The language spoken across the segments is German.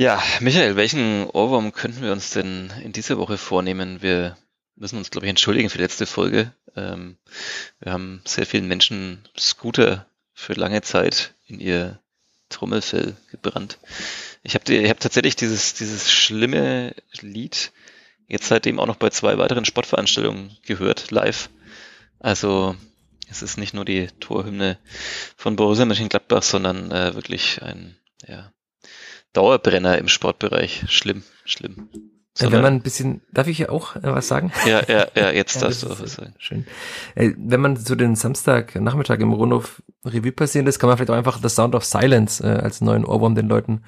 Ja, Michael, welchen Ohrwurm könnten wir uns denn in dieser Woche vornehmen? Wir müssen uns, glaube ich, entschuldigen für die letzte Folge. Ähm, wir haben sehr vielen Menschen Scooter für lange Zeit in ihr Trommelfell gebrannt. Ich habe ich hab tatsächlich dieses, dieses schlimme Lied jetzt seitdem auch noch bei zwei weiteren Sportveranstaltungen gehört, live. Also es ist nicht nur die Torhymne von Borussia Mönchengladbach, sondern äh, wirklich ein ja, Dauerbrenner im Sportbereich. Schlimm, schlimm. Sondern, wenn man ein bisschen, darf ich hier auch äh, was sagen? Ja, ja, ja, jetzt ja, darfst du auch was sagen. Schön. Äh, wenn man so den Samstagnachmittag im Rundhof Revue passieren lässt, kann man vielleicht auch einfach The Sound of Silence äh, als neuen Ohrwurm den Leuten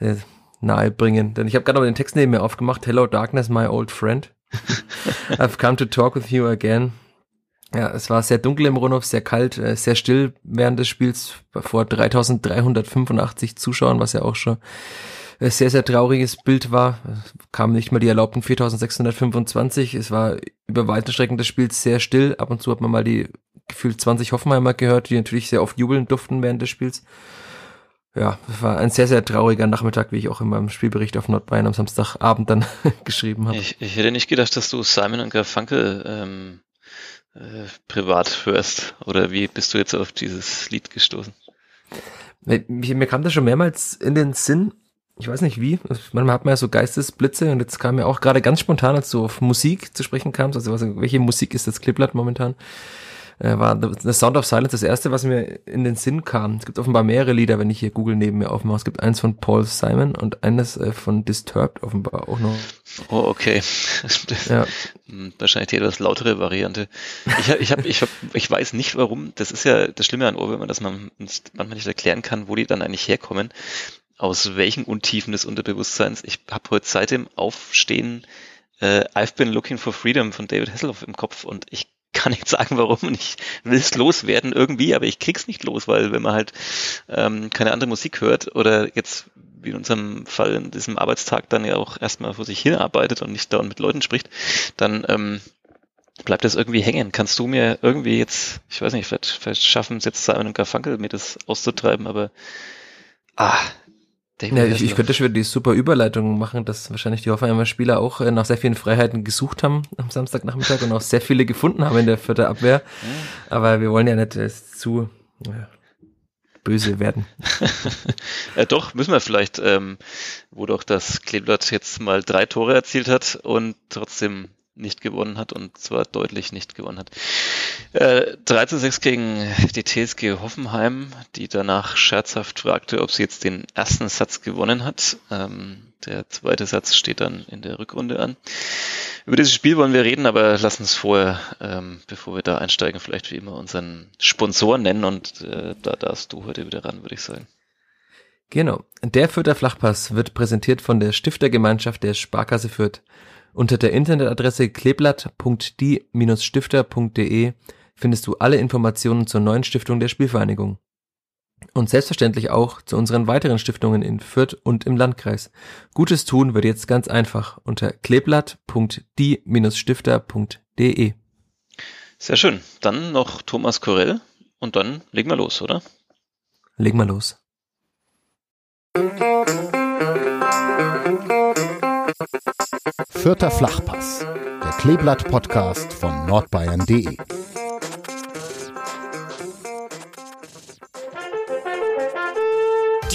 äh, nahe bringen. Denn ich habe gerade noch den Text neben mir aufgemacht. Hello Darkness, my old friend. I've come to talk with you again. Ja, es war sehr dunkel im Rundhof, sehr kalt, äh, sehr still während des Spiels vor 3385 Zuschauern, was ja auch schon ein sehr, sehr trauriges Bild war. Es kamen nicht mal die erlaubten 4625. Es war über weite Strecken des Spiels sehr still. Ab und zu hat man mal die gefühlt 20 Hoffenheimer gehört, die natürlich sehr oft jubeln durften während des Spiels. Ja, es war ein sehr, sehr trauriger Nachmittag, wie ich auch in meinem Spielbericht auf Nordbayern am Samstagabend dann geschrieben habe. Ich, ich hätte nicht gedacht, dass du Simon und Garfunkel ähm, äh, privat hörst. Oder wie bist du jetzt auf dieses Lied gestoßen? Mir, mir kam das schon mehrmals in den Sinn. Ich weiß nicht wie. Manchmal hat man ja so Geistesblitze und jetzt kam mir auch gerade ganz spontan, als du auf Musik zu sprechen kamst. Also welche Musik ist das Clipblatt momentan? Äh, war The Sound of Silence das erste, was mir in den Sinn kam. Es gibt offenbar mehrere Lieder, wenn ich hier Google neben mir aufmache. Es gibt eins von Paul Simon und eines äh, von Disturbed offenbar auch noch. Oh, okay. ja. Hm, wahrscheinlich die etwas lautere Variante. Ich, ich, hab, ich, hab, ich weiß nicht warum. Das ist ja das Schlimme an Ohrwürmern, dass man uns manchmal nicht erklären kann, wo die dann eigentlich herkommen. Aus welchen Untiefen des Unterbewusstseins. Ich habe heute seit dem Aufstehen äh, I've been looking for freedom von David Hasselhoff im Kopf und ich kann nicht sagen, warum und ich will es loswerden irgendwie, aber ich krieg's nicht los, weil wenn man halt ähm, keine andere Musik hört oder jetzt wie in unserem Fall in diesem Arbeitstag dann ja auch erstmal vor sich hinarbeitet und nicht dauernd mit Leuten spricht, dann ähm, bleibt das irgendwie hängen. Kannst du mir irgendwie jetzt, ich weiß nicht, vielleicht, vielleicht schaffen es jetzt Simon und Garfunkel, mir das auszutreiben, aber ah, ja, ich, ich könnte schon wieder die super Überleitung machen, dass wahrscheinlich die Hoffenheimer Spieler auch äh, nach sehr vielen Freiheiten gesucht haben am Samstagnachmittag und auch sehr viele gefunden haben in der vierten Abwehr. Aber wir wollen ja nicht äh, zu ja, böse werden. ja, doch, müssen wir vielleicht, ähm, wo doch das Kleeblatt jetzt mal drei Tore erzielt hat und trotzdem nicht gewonnen hat und zwar deutlich nicht gewonnen hat. Äh, 3 zu 6 gegen die TSG Hoffenheim, die danach scherzhaft fragte, ob sie jetzt den ersten Satz gewonnen hat. Ähm, der zweite Satz steht dann in der Rückrunde an. Über dieses Spiel wollen wir reden, aber lass uns vorher, ähm, bevor wir da einsteigen, vielleicht wie immer unseren Sponsor nennen und äh, da darfst du heute wieder ran, würde ich sagen. Genau. Der Fürther Flachpass wird präsentiert von der Stiftergemeinschaft der Sparkasse Fürth. Unter der Internetadresse kleeblatt.die-stifter.de findest du alle Informationen zur neuen Stiftung der Spielvereinigung. Und selbstverständlich auch zu unseren weiteren Stiftungen in Fürth und im Landkreis. Gutes tun wird jetzt ganz einfach unter kleeblatt.die-stifter.de. Sehr schön. Dann noch Thomas Korell und dann legen wir los, oder? Legen wir los. Vierter Flachpass, der Kleeblatt-Podcast von nordbayern.de.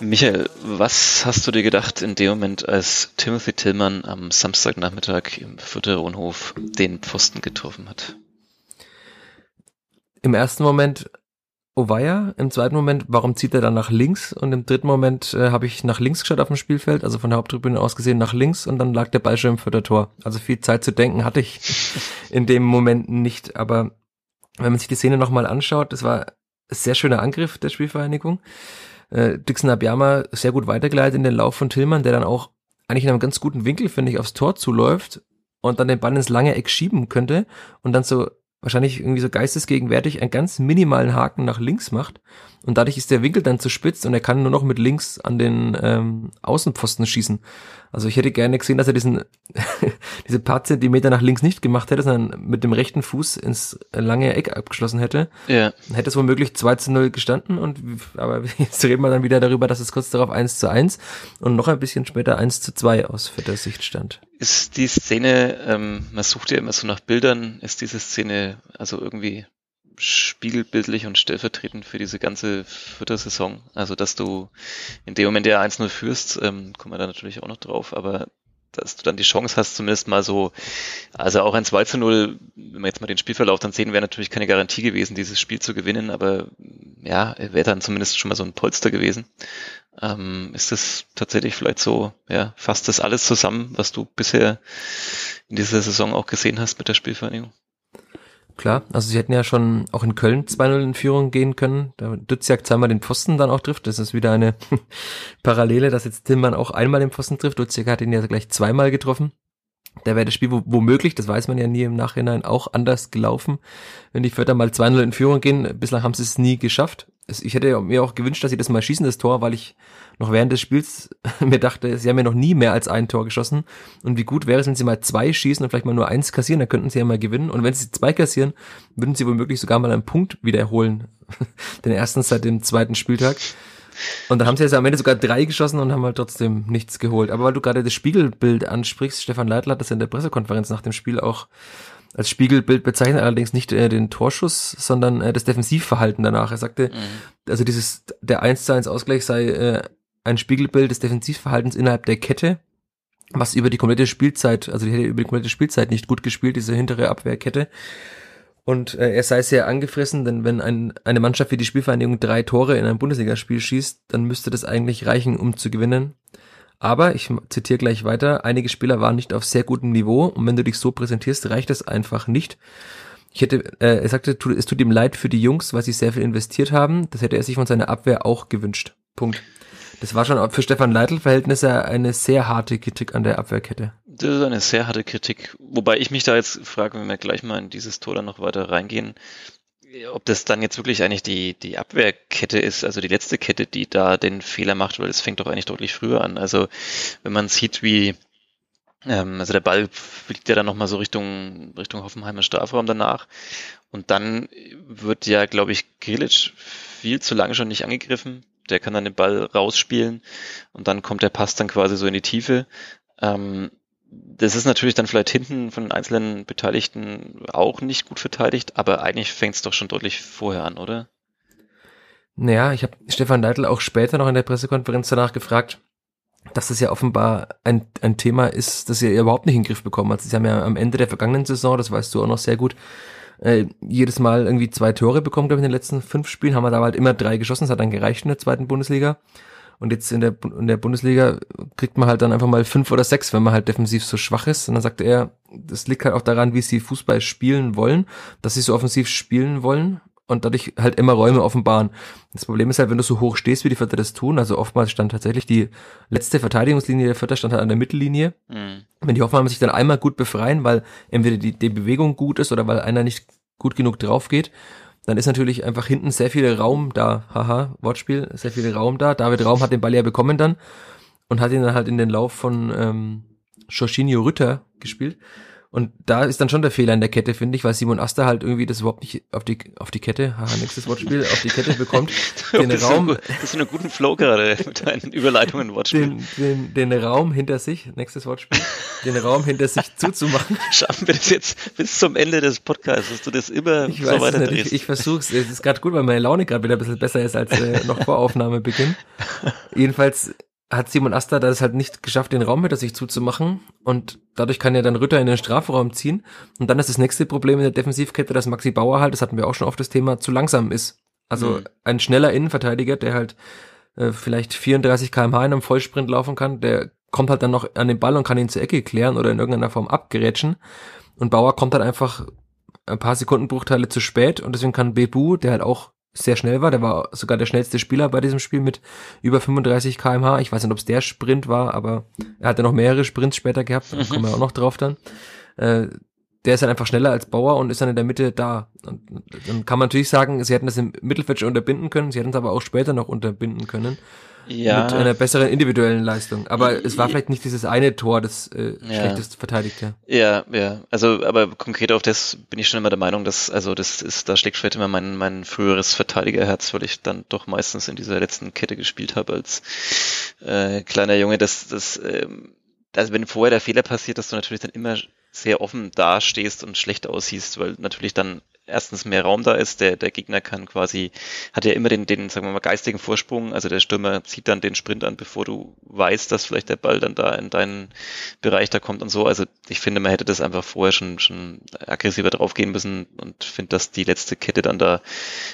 Michael, was hast du dir gedacht in dem Moment, als Timothy Tillmann am Samstagnachmittag im Fürther den Pfosten getroffen hat? Im ersten Moment Ovaya, im zweiten Moment, warum zieht er dann nach links? Und im dritten Moment äh, habe ich nach links geschaut auf dem Spielfeld, also von der Haupttribüne aus gesehen nach links und dann lag der Ball schon im Viertertor. Also viel Zeit zu denken hatte ich in dem Moment nicht, aber wenn man sich die Szene nochmal anschaut, das war ein sehr schöner Angriff der Spielvereinigung. Äh, Dixon Abiyama sehr gut weitergeleitet in den Lauf von Tillmann, der dann auch eigentlich in einem ganz guten Winkel, finde ich, aufs Tor zuläuft und dann den Ball ins lange Eck schieben könnte und dann so wahrscheinlich irgendwie so geistesgegenwärtig einen ganz minimalen Haken nach links macht und dadurch ist der Winkel dann zu spitz und er kann nur noch mit links an den ähm, Außenpfosten schießen. Also ich hätte gerne gesehen, dass er diesen diese paar Zentimeter nach links nicht gemacht hätte, sondern mit dem rechten Fuß ins lange Eck abgeschlossen hätte. Ja. Dann hätte es womöglich 2 zu 0 gestanden und aber jetzt reden wir dann wieder darüber, dass es kurz darauf 1 zu 1 und noch ein bisschen später 1 zu 2 aus vierter Sicht stand. Ist die Szene, ähm, man sucht ja immer so nach Bildern, ist diese Szene also irgendwie spiegelbildlich und stellvertretend für diese ganze vierte Saison. Also, dass du in dem Moment ja 1-0 führst, ähm, kommen wir da natürlich auch noch drauf, aber dass du dann die Chance hast, zumindest mal so, also auch ein 2 zu 0, wenn wir jetzt mal den Spielverlauf dann sehen, wäre natürlich keine Garantie gewesen, dieses Spiel zu gewinnen, aber ja, wäre dann zumindest schon mal so ein Polster gewesen. Ähm, ist das tatsächlich vielleicht so, ja, fasst das alles zusammen, was du bisher in dieser Saison auch gesehen hast mit der Spielvereinigung? Klar, also sie hätten ja schon auch in Köln 2-0 in Führung gehen können, da Duziak zweimal den Pfosten dann auch trifft. Das ist wieder eine Parallele, dass jetzt Tillmann auch einmal den Pfosten trifft. Duziak hat ihn ja gleich zweimal getroffen. Da wäre das Spiel womöglich, das weiß man ja nie im Nachhinein, auch anders gelaufen, wenn die Vierter mal 2-0 in Führung gehen. Bislang haben sie es nie geschafft. Ich hätte mir auch gewünscht, dass sie das mal schießen, das Tor, weil ich noch während des Spiels mir dachte, sie haben ja noch nie mehr als ein Tor geschossen. Und wie gut wäre es, wenn sie mal zwei schießen und vielleicht mal nur eins kassieren, dann könnten sie ja mal gewinnen. Und wenn sie zwei kassieren, würden sie womöglich sogar mal einen Punkt wiederholen. Den ersten seit dem zweiten Spieltag. Und da haben sie jetzt am Ende sogar drei geschossen und haben halt trotzdem nichts geholt. Aber weil du gerade das Spiegelbild ansprichst, Stefan Leitler hat das in der Pressekonferenz nach dem Spiel auch als Spiegelbild bezeichnet, allerdings nicht äh, den Torschuss, sondern äh, das Defensivverhalten danach. Er sagte, mhm. also dieses, der 1 zu 1 Ausgleich sei äh, ein Spiegelbild des Defensivverhaltens innerhalb der Kette, was über die komplette Spielzeit, also die hätte über die komplette Spielzeit nicht gut gespielt, diese hintere Abwehrkette. Und äh, er sei sehr angefressen, denn wenn ein, eine Mannschaft wie die Spielvereinigung drei Tore in einem Bundesligaspiel schießt, dann müsste das eigentlich reichen, um zu gewinnen. Aber, ich zitiere gleich weiter, einige Spieler waren nicht auf sehr gutem Niveau und wenn du dich so präsentierst, reicht es einfach nicht. Ich hätte, äh, er sagte, es tut ihm leid für die Jungs, weil sie sehr viel investiert haben. Das hätte er sich von seiner Abwehr auch gewünscht. Punkt. Das war schon für Stefan Leitl-Verhältnisse eine sehr harte Kritik an der Abwehrkette. Das ist eine sehr harte Kritik. Wobei ich mich da jetzt frage, wenn wir gleich mal in dieses Tor dann noch weiter reingehen, ob das dann jetzt wirklich eigentlich die, die Abwehrkette ist, also die letzte Kette, die da den Fehler macht, weil es fängt doch eigentlich deutlich früher an. Also wenn man sieht, wie ähm, also der Ball fliegt ja dann nochmal so Richtung, Richtung Hoffenheimer Strafraum danach. Und dann wird ja, glaube ich, Grilic viel zu lange schon nicht angegriffen. Der kann dann den Ball rausspielen und dann kommt der Pass dann quasi so in die Tiefe. Ähm, das ist natürlich dann vielleicht hinten von den einzelnen Beteiligten auch nicht gut verteidigt, aber eigentlich fängt es doch schon deutlich vorher an, oder? Naja, ich habe Stefan Neidl auch später noch in der Pressekonferenz danach gefragt, dass das ja offenbar ein, ein Thema ist, das ihr überhaupt nicht in den Griff bekommen habt. Sie haben ja am Ende der vergangenen Saison, das weißt du auch noch sehr gut, äh, jedes Mal irgendwie zwei Tore bekommen, glaube ich, in den letzten fünf Spielen, haben wir da halt immer drei geschossen, das hat dann gereicht in der zweiten Bundesliga. Und jetzt in der, in der Bundesliga kriegt man halt dann einfach mal fünf oder sechs, wenn man halt defensiv so schwach ist. Und dann sagt er, das liegt halt auch daran, wie sie Fußball spielen wollen, dass sie so offensiv spielen wollen und dadurch halt immer Räume offenbaren. Das Problem ist halt, wenn du so hoch stehst, wie die Vierter das tun, also oftmals stand tatsächlich die letzte Verteidigungslinie der Vierter stand halt an der Mittellinie. Mhm. Wenn die Hoffenheimer sich dann einmal gut befreien, weil entweder die, die Bewegung gut ist oder weil einer nicht gut genug drauf geht, dann ist natürlich einfach hinten sehr viel Raum da. Haha, Wortspiel, sehr viel Raum da. David Raum hat den Ball ja bekommen dann und hat ihn dann halt in den Lauf von ähm, Jorginho Rütter gespielt. Und da ist dann schon der Fehler in der Kette, finde ich, weil Simon Aster halt irgendwie das überhaupt nicht auf die, auf die Kette, haha, nächstes Wortspiel, auf die Kette bekommt, den das Raum. Ist das ist einen guten Flow gerade mit deinen Überleitungen Wortspiel. Den, den, den Raum hinter sich, nächstes Wortspiel, den Raum hinter sich zuzumachen. Schaffen wir das jetzt bis zum Ende des Podcasts, dass du das immer ich so weiter drehst? Ich, ich versuch's, es ist gerade gut, weil meine Laune gerade wieder ein bisschen besser ist als äh, noch vor Aufnahmebeginn. Jedenfalls hat Simon Asta das halt nicht geschafft, den Raum hinter sich zuzumachen und dadurch kann er dann Ritter in den Strafraum ziehen und dann ist das nächste Problem in der Defensivkette, dass Maxi Bauer halt, das hatten wir auch schon oft das Thema, zu langsam ist. Also mhm. ein schneller Innenverteidiger, der halt äh, vielleicht 34 kmh in einem Vollsprint laufen kann, der kommt halt dann noch an den Ball und kann ihn zur Ecke klären oder in irgendeiner Form abgerätschen und Bauer kommt dann einfach ein paar Sekundenbruchteile zu spät und deswegen kann Bebu, der halt auch sehr schnell war. Der war sogar der schnellste Spieler bei diesem Spiel mit über 35 kmh. Ich weiß nicht, ob es der Sprint war, aber er hatte noch mehrere Sprints später gehabt. Da kommen wir auch noch drauf dann. Äh, der ist dann einfach schneller als Bauer und ist dann in der Mitte da. Und dann kann man natürlich sagen, sie hätten das im Mittelfeld schon unterbinden können, sie hätten es aber auch später noch unterbinden können. Ja. Mit einer besseren individuellen Leistung. Aber es war vielleicht nicht dieses eine Tor, das äh, ja. schlechtest verteidigt, ja. Ja, ja. Also, aber konkret auf das bin ich schon immer der Meinung, dass, also das ist, da schlägt vielleicht immer mein, mein früheres Verteidigerherz, weil ich dann doch meistens in dieser letzten Kette gespielt habe als äh, kleiner Junge. Das, das, ähm, also wenn vorher der Fehler passiert, dass du natürlich dann immer sehr offen dastehst und schlecht aussiehst, weil natürlich dann erstens mehr Raum da ist, der, der Gegner kann quasi, hat ja immer den, den, sagen wir mal, geistigen Vorsprung, also der Stürmer zieht dann den Sprint an, bevor du weißt, dass vielleicht der Ball dann da in deinen Bereich da kommt und so. Also ich finde, man hätte das einfach vorher schon, schon aggressiver draufgehen müssen und finde, dass die letzte Kette dann da,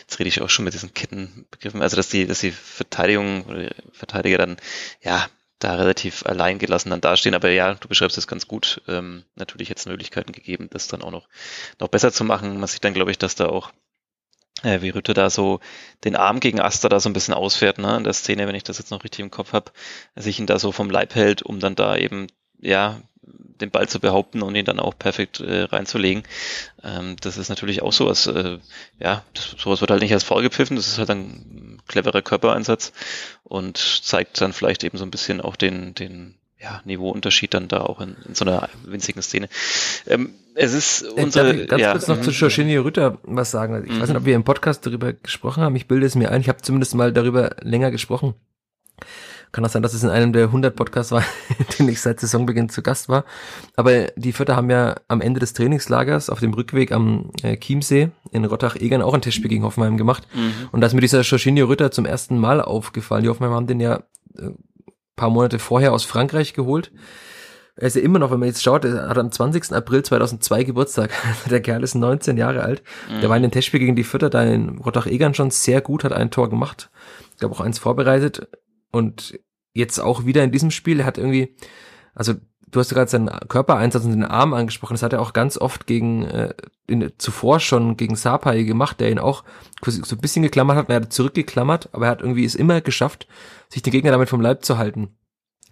jetzt rede ich auch schon mit diesen Kettenbegriffen, also dass die, dass die Verteidigung oder Verteidiger dann, ja, da relativ allein gelassen dann dastehen. Aber ja, du beschreibst es ganz gut. Ähm, natürlich jetzt Möglichkeiten gegeben, das dann auch noch, noch besser zu machen. Man sieht dann, glaube ich, dass da auch äh, wie Rütte da so den Arm gegen Asta da so ein bisschen ausfährt, ne, in der Szene, wenn ich das jetzt noch richtig im Kopf habe, sich ihn da so vom Leib hält, um dann da eben, ja, den Ball zu behaupten und ihn dann auch perfekt äh, reinzulegen. Ähm, das ist natürlich auch sowas, äh, ja, das, sowas wird halt nicht als Foul gepfiffen, das ist halt ein cleverer Körpereinsatz und zeigt dann vielleicht eben so ein bisschen auch den, den ja, Niveauunterschied dann da auch in, in so einer winzigen Szene. Ähm, es ist äh, unsere. Darf ich ganz ja, kurz noch zu Jorginho mhm. Rütter was sagen. Ich weiß nicht, ob wir im Podcast darüber gesprochen haben. Ich bilde es mir ein. Ich habe zumindest mal darüber länger gesprochen. Kann auch sein, dass es in einem der 100 Podcasts war, in denen ich seit Saisonbeginn zu Gast war. Aber die Vierter haben ja am Ende des Trainingslagers auf dem Rückweg am äh, Chiemsee in Rottach-Egern auch ein Testspiel gegen Hoffenheim gemacht. Mhm. Und da ist mir dieser Jorginho Rütter zum ersten Mal aufgefallen. Die Hoffenheim haben den ja äh, paar Monate vorher aus Frankreich geholt. Er ist ja immer noch, wenn man jetzt schaut, er hat am 20. April 2002 Geburtstag. Der Kerl ist 19 Jahre alt. Mhm. Der war in den Testspiel gegen die Vierter da in Rottach-Egern schon sehr gut, hat ein Tor gemacht. Ich glaube auch eins vorbereitet. Und jetzt auch wieder in diesem Spiel, er hat irgendwie, also du hast gerade seinen Körpereinsatz und den Arm angesprochen, das hat er auch ganz oft gegen, äh, in, zuvor schon gegen Sapai gemacht, der ihn auch so ein bisschen geklammert hat, er hat zurückgeklammert, aber er hat irgendwie es immer geschafft, sich den Gegner damit vom Leib zu halten.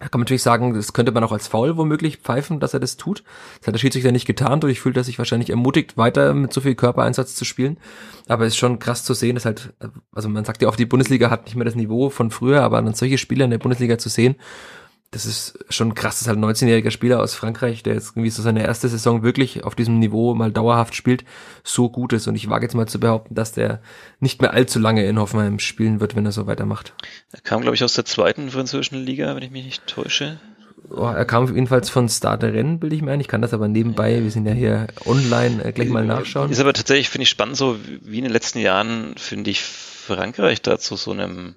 Da kann man natürlich sagen, das könnte man auch als Foul womöglich pfeifen, dass er das tut. Das hat der Schiedsrichter nicht getan, dadurch fühlt er sich wahrscheinlich ermutigt, weiter mit so viel Körpereinsatz zu spielen. Aber es ist schon krass zu sehen, dass halt, also man sagt ja oft, die Bundesliga hat nicht mehr das Niveau von früher, aber dann solche Spieler in der Bundesliga zu sehen, das ist schon krass, dass halt ein 19-jähriger Spieler aus Frankreich, der jetzt irgendwie so seine erste Saison wirklich auf diesem Niveau mal dauerhaft spielt, so gut ist. Und ich wage jetzt mal zu behaupten, dass der nicht mehr allzu lange in Hoffenheim spielen wird, wenn er so weitermacht. Er kam, glaube ich, aus der zweiten französischen Liga, wenn ich mich nicht täusche. Oh, er kam jedenfalls von Stade Rennen, bilde ich mir ein. Ich kann das aber nebenbei, wir sind ja hier online, äh, gleich mal nachschauen. Ist aber tatsächlich, finde ich spannend, so wie in den letzten Jahren, finde ich Frankreich da zu so einem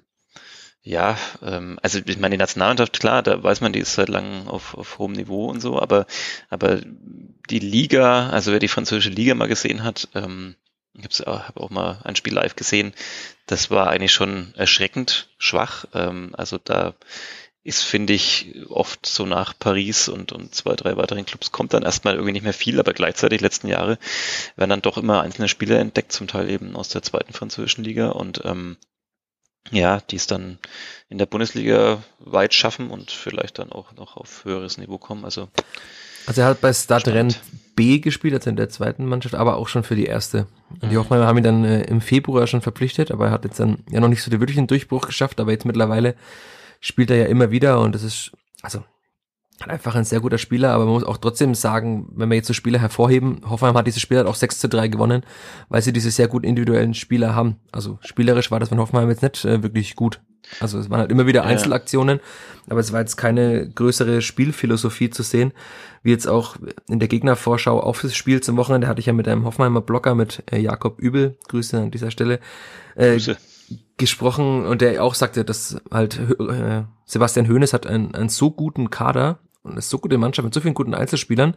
ja, ähm, also ich meine, die Nationalmannschaft, klar, da weiß man, die ist seit langem auf, auf hohem Niveau und so, aber, aber die Liga, also wer die französische Liga mal gesehen hat, ähm, ich habe hab auch mal ein Spiel live gesehen, das war eigentlich schon erschreckend schwach. Ähm, also da ist, finde ich, oft so nach Paris und, und zwei, drei weiteren Clubs kommt dann erstmal irgendwie nicht mehr viel, aber gleichzeitig letzten Jahre werden dann doch immer einzelne Spieler entdeckt, zum Teil eben aus der zweiten französischen Liga und ähm, ja, die es dann in der Bundesliga weit schaffen und vielleicht dann auch noch auf höheres Niveau kommen. Also, also er hat bei Stade Rennes B gespielt, also in der zweiten Mannschaft, aber auch schon für die erste. Und die mhm. Hoffenheimer haben ihn dann äh, im Februar schon verpflichtet, aber er hat jetzt dann ja noch nicht so den wirklichen Durchbruch geschafft, aber jetzt mittlerweile spielt er ja immer wieder und das ist, also einfach ein sehr guter Spieler, aber man muss auch trotzdem sagen, wenn wir jetzt so Spieler hervorheben, Hoffenheim hat diese Spieler halt auch 6 zu 3 gewonnen, weil sie diese sehr gut individuellen Spieler haben. Also spielerisch war das von Hoffenheim jetzt nicht äh, wirklich gut. Also es waren halt immer wieder Einzelaktionen, aber es war jetzt keine größere Spielphilosophie zu sehen, wie jetzt auch in der Gegnervorschau auf das Spiel zum Wochenende hatte ich ja mit einem Hoffenheimer Blocker mit äh, Jakob Übel, Grüße an dieser Stelle, äh, Grüße. gesprochen und der auch sagte, dass halt äh, Sebastian Hoeneß hat einen, einen so guten Kader, und ist so gute Mannschaft mit so vielen guten Einzelspielern.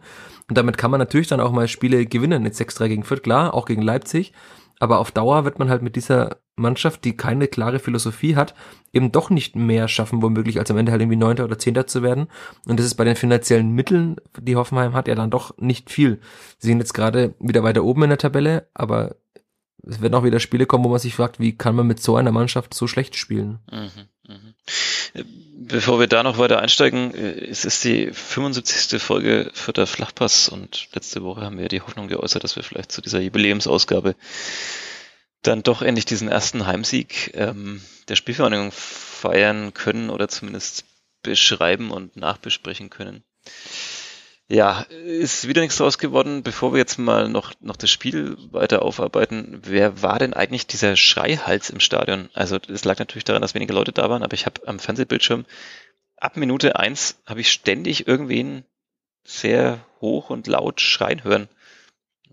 Und damit kann man natürlich dann auch mal Spiele gewinnen. Jetzt 6-3 gegen Fürth, klar, auch gegen Leipzig. Aber auf Dauer wird man halt mit dieser Mannschaft, die keine klare Philosophie hat, eben doch nicht mehr schaffen, womöglich, als am Ende halt irgendwie Neunter oder Zehnter zu werden. Und das ist bei den finanziellen Mitteln, die Hoffenheim hat, ja dann doch nicht viel. Sie sind jetzt gerade wieder weiter oben in der Tabelle, aber es werden auch wieder Spiele kommen, wo man sich fragt, wie kann man mit so einer Mannschaft so schlecht spielen? Mhm, mh. Bevor wir da noch weiter einsteigen, äh, es ist die 75. Folge für der Flachpass und letzte Woche haben wir die Hoffnung geäußert, dass wir vielleicht zu dieser Jubiläumsausgabe dann doch endlich diesen ersten Heimsieg ähm, der Spielvereinigung feiern können oder zumindest beschreiben und nachbesprechen können. Ja, ist wieder nichts draus geworden. Bevor wir jetzt mal noch, noch das Spiel weiter aufarbeiten, wer war denn eigentlich dieser Schreihals im Stadion? Also es lag natürlich daran, dass weniger Leute da waren, aber ich habe am Fernsehbildschirm ab Minute eins habe ich ständig irgendwen sehr hoch und laut schreien hören.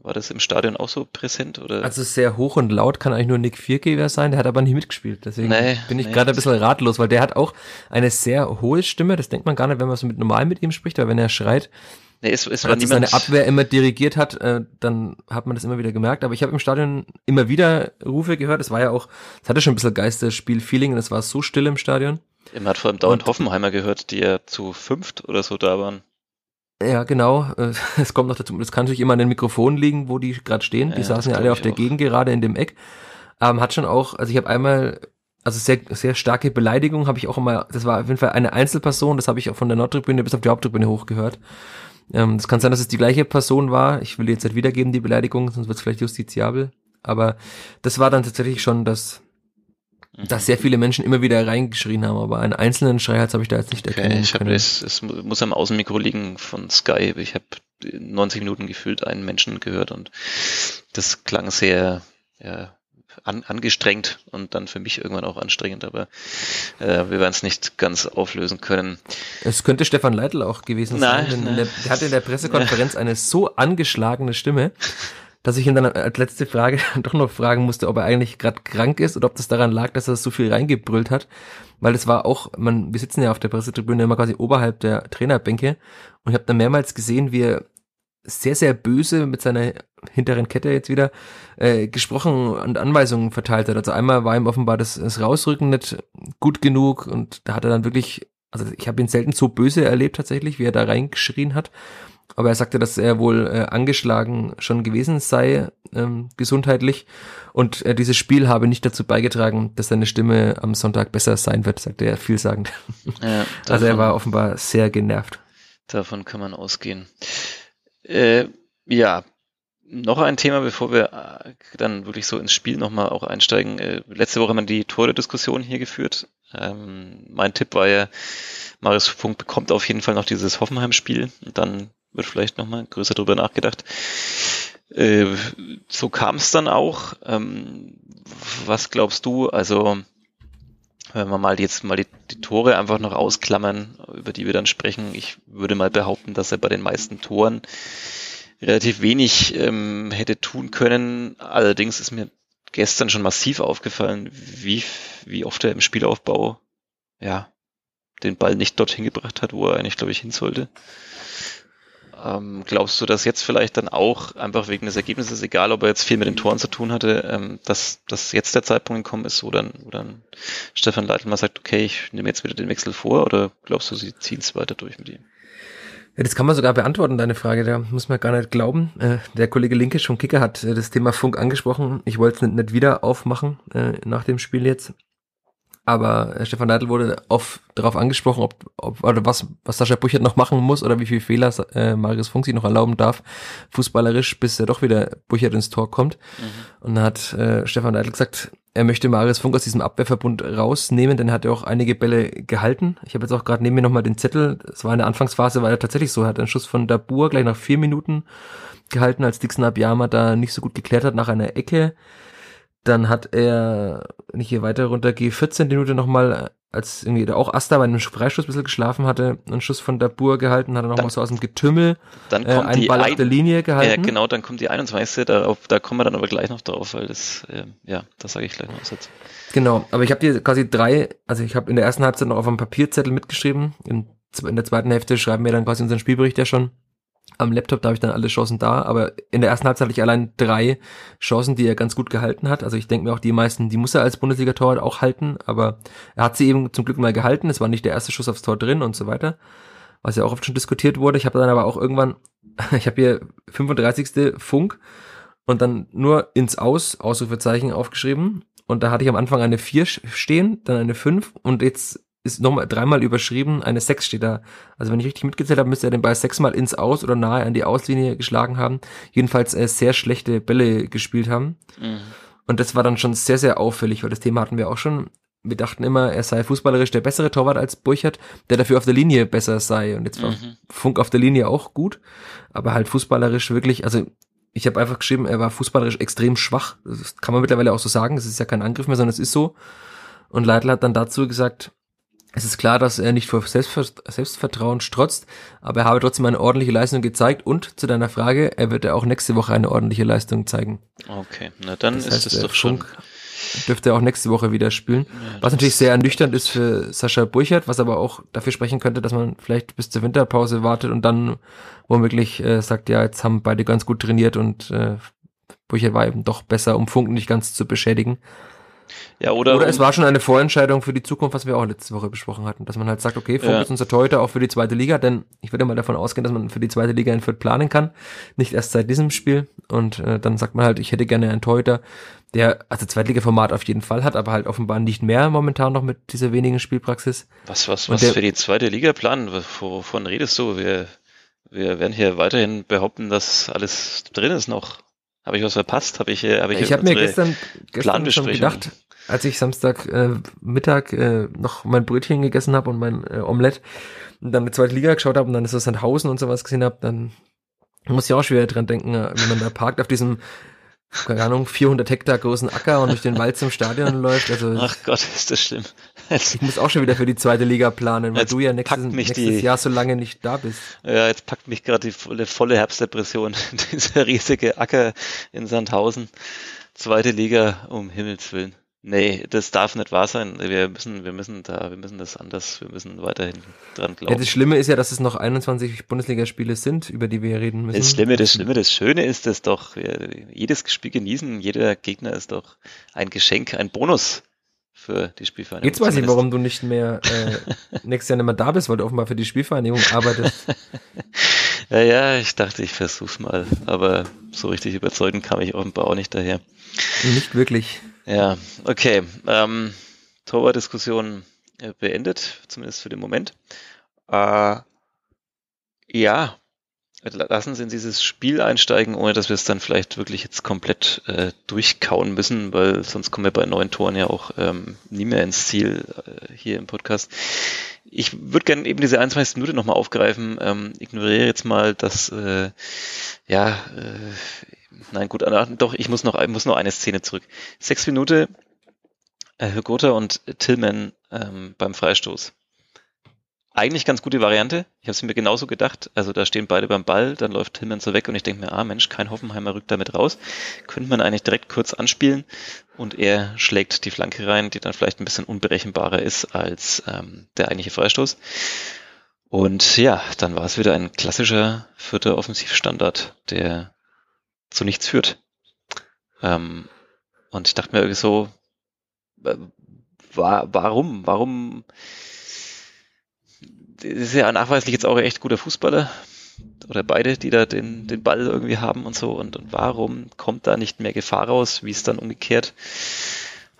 War das im Stadion auch so präsent? Oder? Also sehr hoch und laut kann eigentlich nur Nick Viergeber sein, der hat aber nicht mitgespielt. Deswegen nee, bin ich nee, gerade ein bisschen ratlos, weil der hat auch eine sehr hohe Stimme. Das denkt man gar nicht, wenn man so mit normal mit ihm spricht, aber wenn er schreit, Nee, es, es war niemand. seine Abwehr immer dirigiert hat, äh, dann hat man das immer wieder gemerkt. Aber ich habe im Stadion immer wieder Rufe gehört. Es war ja auch, es hatte schon ein bisschen Geisterspiel-Feeling und es war so still im Stadion. Man hat vor allem dauernd und, Hoffenheimer gehört, die ja zu fünft oder so da waren. Ja, genau. Äh, es kommt noch dazu, das kann natürlich immer an den Mikrofonen liegen, wo die gerade stehen. Die ja, saßen ja alle auf der Gegend gerade in dem Eck. Ähm, hat schon auch, also ich habe einmal also sehr, sehr starke Beleidigung habe ich auch immer, das war auf jeden Fall eine Einzelperson, das habe ich auch von der Nordtribüne bis auf die Haupttribüne hochgehört. Ähm, das kann sein, dass es die gleiche Person war. Ich will jetzt nicht wiedergeben, die Beleidigung, sonst wird es vielleicht justiziabel. Aber das war dann tatsächlich schon das. Dass sehr viele Menschen immer wieder reingeschrien haben, aber einen einzelnen Schreihals habe ich da jetzt nicht okay, erkennen ich hab können. Es, es muss am Außenmikro liegen von Sky. Ich habe 90 Minuten gefühlt einen Menschen gehört und das klang sehr ja, an, angestrengt und dann für mich irgendwann auch anstrengend, aber äh, wir werden es nicht ganz auflösen können. Es könnte Stefan Leitl auch gewesen sein, denn nein. Der, der hatte in der Pressekonferenz eine so angeschlagene Stimme, dass ich ihn dann als letzte Frage doch noch fragen musste, ob er eigentlich gerade krank ist oder ob das daran lag, dass er so viel reingebrüllt hat. Weil es war auch, man, wir sitzen ja auf der Pressetribüne immer quasi oberhalb der Trainerbänke und ich habe dann mehrmals gesehen, wie er sehr, sehr böse mit seiner hinteren Kette jetzt wieder äh, gesprochen und Anweisungen verteilt hat. Also einmal war ihm offenbar das, das Rausrücken nicht gut genug und da hat er dann wirklich, also ich habe ihn selten so böse erlebt tatsächlich, wie er da reingeschrien hat. Aber er sagte, dass er wohl äh, angeschlagen schon gewesen sei, ähm, gesundheitlich. Und äh, dieses Spiel habe nicht dazu beigetragen, dass seine Stimme am Sonntag besser sein wird, sagte er vielsagend. Ja, also er war offenbar sehr genervt. Davon kann man ausgehen. Äh, ja, noch ein Thema, bevor wir äh, dann wirklich so ins Spiel nochmal auch einsteigen. Äh, letzte Woche haben wir die Tore-Diskussion hier geführt. Ähm, mein Tipp war ja, Marius Funk bekommt auf jeden Fall noch dieses Hoffenheim-Spiel. Dann wird vielleicht nochmal größer drüber nachgedacht. Äh, so kam es dann auch. Ähm, was glaubst du? Also, wenn wir mal jetzt mal die, die Tore einfach noch ausklammern, über die wir dann sprechen, ich würde mal behaupten, dass er bei den meisten Toren relativ wenig ähm, hätte tun können. Allerdings ist mir gestern schon massiv aufgefallen, wie, wie oft er im Spielaufbau ja, den Ball nicht dorthin gebracht hat, wo er eigentlich, glaube ich, hin sollte. Ähm, glaubst du, dass jetzt vielleicht dann auch einfach wegen des Ergebnisses, egal ob er jetzt viel mit den Toren zu tun hatte, ähm, dass, dass jetzt der Zeitpunkt gekommen ist, wo dann, wo dann Stefan Leitl sagt, okay, ich nehme jetzt wieder den Wechsel vor oder glaubst du, sie ziehen es weiter durch mit ihm? Ja, das kann man sogar beantworten, deine Frage. Da muss man gar nicht glauben. Äh, der Kollege Linke schon Kicker hat äh, das Thema Funk angesprochen. Ich wollte es nicht, nicht wieder aufmachen äh, nach dem Spiel jetzt. Aber äh, Stefan Neidl wurde oft darauf angesprochen, ob, ob oder was, was Sascha Buchert noch machen muss oder wie viel Fehler äh, Marius Funk sich noch erlauben darf, fußballerisch, bis er doch wieder Buchert ins Tor kommt. Mhm. Und dann hat äh, Stefan Neidl gesagt, er möchte Marius Funk aus diesem Abwehrverbund rausnehmen, denn er hat ja auch einige Bälle gehalten. Ich habe jetzt auch gerade neben mir nochmal den Zettel. Es war in der Anfangsphase, war er tatsächlich so, er hat einen Schuss von Dabur gleich nach vier Minuten gehalten, als Dixon Abiyama da nicht so gut geklärt hat nach einer Ecke. Dann hat er, wenn ich hier weiter runtergehe, 14 Minuten nochmal, als irgendwie da auch Asta bei einem Freistoß ein bisschen geschlafen hatte, einen Schuss von Dabur gehalten, hat er nochmal so aus dem Getümmel dann kommt äh, einen Ball auf der Linie gehalten. Ja, genau, dann kommt die 21. Darauf, da kommen wir dann aber gleich noch drauf, weil das, äh, ja, das sage ich gleich noch was Genau, aber ich habe dir quasi drei, also ich habe in der ersten Halbzeit noch auf einem Papierzettel mitgeschrieben, in, in der zweiten Hälfte schreiben wir dann quasi unseren Spielbericht ja schon am Laptop, da habe ich dann alle Chancen da, aber in der ersten Halbzeit hatte ich allein drei Chancen, die er ganz gut gehalten hat. Also ich denke mir auch, die meisten, die muss er als Bundesliga-Torwart auch halten, aber er hat sie eben zum Glück mal gehalten. Es war nicht der erste Schuss aufs Tor drin und so weiter, was ja auch oft schon diskutiert wurde. Ich habe dann aber auch irgendwann, ich habe hier 35. Funk und dann nur ins Aus, Ausrufezeichen aufgeschrieben. Und da hatte ich am Anfang eine 4 stehen, dann eine 5 und jetzt ist nochmal dreimal überschrieben, eine 6 steht da. Also wenn ich richtig mitgezählt habe, müsste er den Ball sechsmal ins Aus oder nahe an die Auslinie geschlagen haben. Jedenfalls äh, sehr schlechte Bälle gespielt haben. Mhm. Und das war dann schon sehr, sehr auffällig, weil das Thema hatten wir auch schon. Wir dachten immer, er sei fußballerisch der bessere Torwart als Burchert, der dafür auf der Linie besser sei. Und jetzt war mhm. Funk auf der Linie auch gut, aber halt fußballerisch wirklich, also ich habe einfach geschrieben, er war fußballerisch extrem schwach. Das kann man mittlerweile auch so sagen. Es ist ja kein Angriff mehr, sondern es ist so. Und Leitl hat dann dazu gesagt, es ist klar, dass er nicht vor Selbstvertrauen strotzt, aber er habe trotzdem eine ordentliche Leistung gezeigt und zu deiner Frage, er wird ja auch nächste Woche eine ordentliche Leistung zeigen. Okay, na dann das heißt, ist es doch schon. Funk dürfte er auch nächste Woche wieder spielen. Ja, was natürlich sehr ernüchternd ist für Sascha Burchert, was aber auch dafür sprechen könnte, dass man vielleicht bis zur Winterpause wartet und dann womöglich äh, sagt, ja, jetzt haben beide ganz gut trainiert und äh, Burchert war eben doch besser, um Funk nicht ganz zu beschädigen. Ja, oder, oder es war schon eine Vorentscheidung für die Zukunft, was wir auch letzte Woche besprochen hatten, dass man halt sagt, okay, Funk ja. unser Torhüter auch für die zweite Liga, denn ich würde mal davon ausgehen, dass man für die zweite Liga in Fürth planen kann, nicht erst seit diesem Spiel und äh, dann sagt man halt, ich hätte gerne einen Torhüter, der also Zweitliga-Format auf jeden Fall hat, aber halt offenbar nicht mehr momentan noch mit dieser wenigen Spielpraxis. Was, was, was der, für die zweite Liga planen? Wovon redest du? Wir, wir werden hier weiterhin behaupten, dass alles drin ist noch. Habe ich was verpasst? Habe ich, habe ich, ich habe mir gestern, gestern schon gedacht, als ich Samstag äh, Mittag äh, noch mein Brötchen gegessen habe und mein äh, Omelette und dann eine zweite Liga geschaut habe und dann ist das Sandhausen und sowas gesehen habe, dann muss ich auch schwer dran denken, äh, wenn man da parkt auf diesem keine Ahnung, 400 Hektar großen Acker und durch den Wald zum Stadion läuft. Also Ach Gott, ist das schlimm. Jetzt, ich muss auch schon wieder für die zweite Liga planen, weil du ja nächstes, nächstes die, Jahr so lange nicht da bist. Ja, jetzt packt mich gerade die volle, volle Herbstdepression. Dieser riesige Acker in Sandhausen. Zweite Liga, um Himmels Willen. Nee, das darf nicht wahr sein. Wir müssen, wir müssen da, wir müssen das anders, wir müssen weiterhin dran glauben. Ja, das Schlimme ist ja, dass es noch 21 Bundesligaspiele sind, über die wir reden müssen. Das Schlimme, das Schlimme, das Schöne ist es doch, jedes Spiel genießen, jeder Gegner ist doch ein Geschenk, ein Bonus für die Spielvereinigung. Jetzt weiß ich, warum du nicht mehr äh, nächstes Jahr nicht mehr da bist, weil du offenbar für die Spielvereinigung arbeitest. ja, ja, ich dachte, ich versuch's mal, aber so richtig überzeugen kam ich offenbar auch nicht daher. Nicht wirklich. Ja, okay. Ähm, Torwart-Diskussion äh, beendet, zumindest für den Moment. Äh, ja, lassen Sie in dieses Spiel einsteigen, ohne dass wir es dann vielleicht wirklich jetzt komplett äh, durchkauen müssen, weil sonst kommen wir bei neun Toren ja auch ähm, nie mehr ins Ziel äh, hier im Podcast. Ich würde gerne eben diese 21. Minute nochmal aufgreifen. Ähm, ignoriere jetzt mal, dass äh, ja äh, Nein, gut, doch, ich muss noch, ich muss noch eine Szene zurück. Sechs Minuten, äh, Hürgota und Tillman ähm, beim Freistoß. Eigentlich ganz gute Variante. Ich habe es mir genauso gedacht. Also da stehen beide beim Ball, dann läuft Tillman so weg und ich denke mir, ah Mensch, kein Hoffenheimer rückt damit raus. Könnte man eigentlich direkt kurz anspielen und er schlägt die Flanke rein, die dann vielleicht ein bisschen unberechenbarer ist als ähm, der eigentliche Freistoß. Und ja, dann war es wieder ein klassischer vierter Offensivstandard, der zu nichts führt. Ähm, und ich dachte mir irgendwie so, äh, war, warum, warum, das ist ja nachweislich jetzt auch echt guter Fußballer oder beide, die da den, den Ball irgendwie haben und so und, und warum kommt da nicht mehr Gefahr raus, wie es dann umgekehrt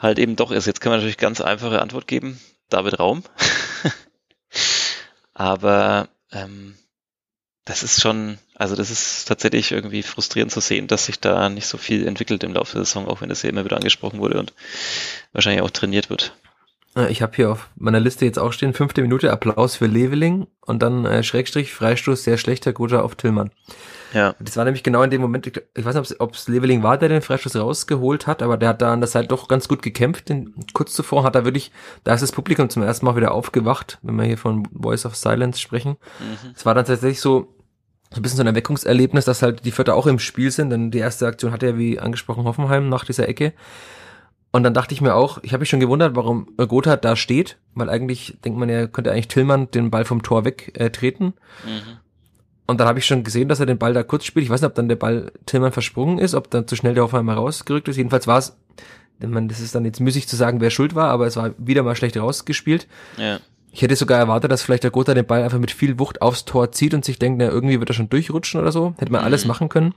halt eben doch ist. Jetzt kann man natürlich ganz einfache Antwort geben, David Raum. Aber ähm, das ist schon, also das ist tatsächlich irgendwie frustrierend zu sehen, dass sich da nicht so viel entwickelt im Laufe der Saison, auch wenn das ja immer wieder angesprochen wurde und wahrscheinlich auch trainiert wird. Ich habe hier auf meiner Liste jetzt auch stehen, fünfte Minute Applaus für Leveling und dann äh, Schrägstrich Freistoß, sehr schlechter guter auf Tillmann. Ja. Das war nämlich genau in dem Moment, ich, ich weiß nicht, ob es Leveling war, der den Freistoß rausgeholt hat, aber der hat da an der Seite doch ganz gut gekämpft. Den, kurz zuvor hat er wirklich, da ist das Publikum zum ersten Mal wieder aufgewacht, wenn wir hier von Voice of Silence sprechen. Mhm. Es mhm. war dann tatsächlich so, so ein bisschen so ein Erweckungserlebnis, dass halt die Vierter auch im Spiel sind, denn die erste Aktion hatte ja wie angesprochen Hoffenheim nach dieser Ecke. Und dann dachte ich mir auch, ich habe mich schon gewundert, warum Gotha da steht, weil eigentlich denkt man ja, könnte eigentlich Tillmann den Ball vom Tor wegtreten. Äh, mhm. Und dann habe ich schon gesehen, dass er den Ball da kurz spielt. Ich weiß nicht, ob dann der Ball Tillmann versprungen ist, ob dann zu schnell der Hoffenheim rausgerückt ist. Jedenfalls war es, man, das ist dann jetzt müßig zu sagen, wer schuld war, aber es war wieder mal schlecht rausgespielt. Ja. Ich hätte sogar erwartet, dass vielleicht der Gotha den Ball einfach mit viel Wucht aufs Tor zieht und sich denkt, na, irgendwie wird er schon durchrutschen oder so. Hätte man mhm. alles machen können.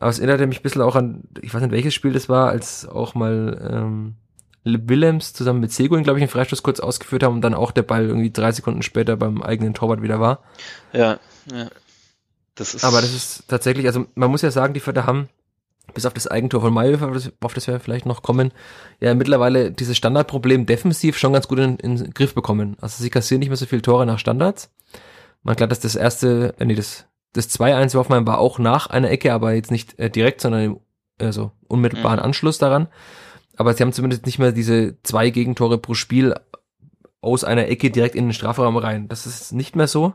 Aber es erinnerte mich ein bisschen auch an, ich weiß nicht welches Spiel das war, als auch mal ähm, Willems zusammen mit Seguin, glaube ich, einen Freistoß kurz ausgeführt haben und dann auch der Ball irgendwie drei Sekunden später beim eigenen Torwart wieder war. Ja, ja. Das ist Aber das ist tatsächlich, also man muss ja sagen, die Vierter haben bis auf das Eigentor von Mayhofer, auf das wir vielleicht noch kommen, ja mittlerweile dieses Standardproblem defensiv schon ganz gut in, in den Griff bekommen. Also sie kassieren nicht mehr so viele Tore nach Standards. Man klar, dass das erste, äh, nee, das, das 2-1 Hoffenheim war auch nach einer Ecke, aber jetzt nicht äh, direkt, sondern im also unmittelbaren mhm. Anschluss daran. Aber sie haben zumindest nicht mehr diese zwei Gegentore pro Spiel aus einer Ecke direkt in den Strafraum rein. Das ist nicht mehr so.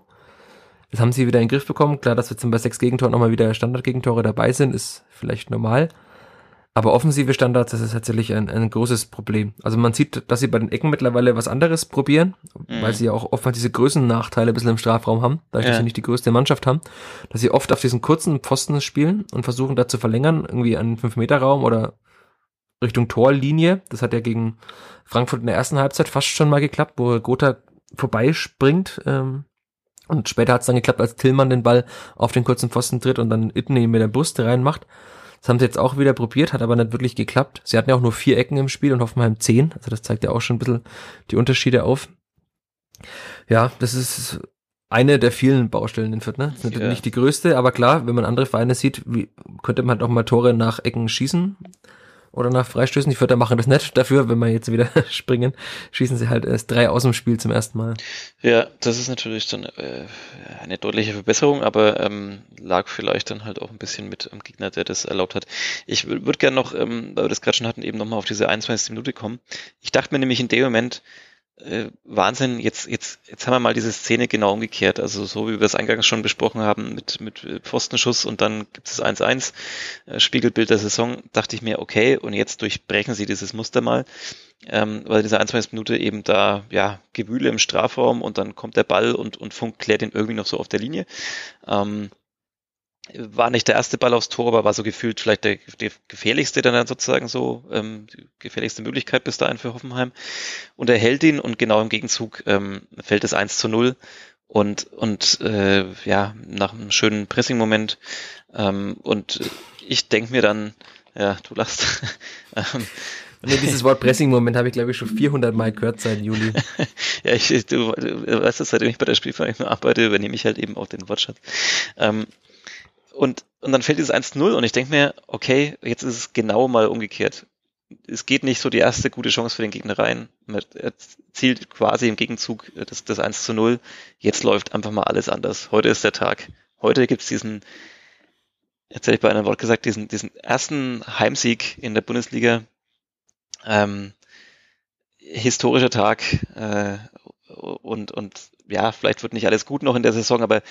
Das haben sie wieder in den Griff bekommen. Klar, dass jetzt bei sechs Gegentoren nochmal wieder Standardgegentore dabei sind, ist vielleicht normal. Aber offensive Standards, das ist tatsächlich ein, ein großes Problem. Also man sieht, dass sie bei den Ecken mittlerweile was anderes probieren, mhm. weil sie ja auch oftmals diese Größennachteile ein bisschen im Strafraum haben, dadurch, ja. dass sie nicht die größte Mannschaft haben, dass sie oft auf diesen kurzen Pfosten spielen und versuchen da zu verlängern, irgendwie einen 5-Meter-Raum oder Richtung Torlinie. Das hat ja gegen Frankfurt in der ersten Halbzeit fast schon mal geklappt, wo Gotha vorbeispringt ähm, und später hat es dann geklappt, als Tillmann den Ball auf den kurzen Pfosten tritt und dann Itney mit der Brust reinmacht. Das haben sie jetzt auch wieder probiert, hat aber nicht wirklich geklappt. Sie hatten ja auch nur vier Ecken im Spiel und Hoffenheim zehn. Also das zeigt ja auch schon ein bisschen die Unterschiede auf. Ja, das ist eine der vielen Baustellen in Fürth, ne? Das ist ja. nicht die größte, aber klar, wenn man andere Vereine sieht, wie, könnte man halt auch mal Tore nach Ecken schießen oder nach Freistößen. Die Vierter machen das nicht dafür, wenn wir jetzt wieder springen, schießen sie halt erst drei aus dem Spiel zum ersten Mal. Ja, das ist natürlich dann äh, eine deutliche Verbesserung, aber ähm, lag vielleicht dann halt auch ein bisschen mit am Gegner, der das erlaubt hat. Ich würde gerne noch, ähm, weil wir das gerade schon hatten, eben nochmal auf diese 21. Minute kommen. Ich dachte mir nämlich in dem Moment, äh, Wahnsinn, jetzt, jetzt, jetzt haben wir mal diese Szene genau umgekehrt. Also so wie wir es eingangs schon besprochen haben mit, mit äh, Pfostenschuss und dann gibt es 1-1, äh, Spiegelbild der Saison, dachte ich mir, okay, und jetzt durchbrechen sie dieses Muster mal, ähm, weil diese 21 Minute eben da, ja, Gewühle im Strafraum und dann kommt der Ball und, und Funk klärt ihn irgendwie noch so auf der Linie. Ähm, war nicht der erste Ball aufs Tor, aber war so gefühlt vielleicht der, der gefährlichste dann sozusagen so, ähm, die gefährlichste Möglichkeit bis dahin für Hoffenheim. Und er hält ihn und genau im Gegenzug ähm, fällt es 1 zu 0 und, und äh, ja, nach einem schönen Pressing-Moment. Ähm, und ich denke mir dann, ja, du lachst. ähm, Nee, dieses Wort Pressing-Moment habe ich, glaube ich, schon 400 Mal gehört seit Juli. ja, ich, du, du weißt, seitdem ich bei der Spielvereinigung arbeite, übernehme ich halt eben auch den Wortschatz. Ähm, und, und dann fällt dieses 1-0 und ich denke mir, okay, jetzt ist es genau mal umgekehrt. Es geht nicht so die erste gute Chance für den Gegner rein. Er zielt quasi im Gegenzug das, das 1 zu 0. Jetzt läuft einfach mal alles anders. Heute ist der Tag. Heute gibt's diesen, jetzt hätte ich bei einem Wort gesagt, diesen, diesen ersten Heimsieg in der Bundesliga. Ähm, historischer Tag äh, und, und ja, vielleicht wird nicht alles gut noch in der Saison, aber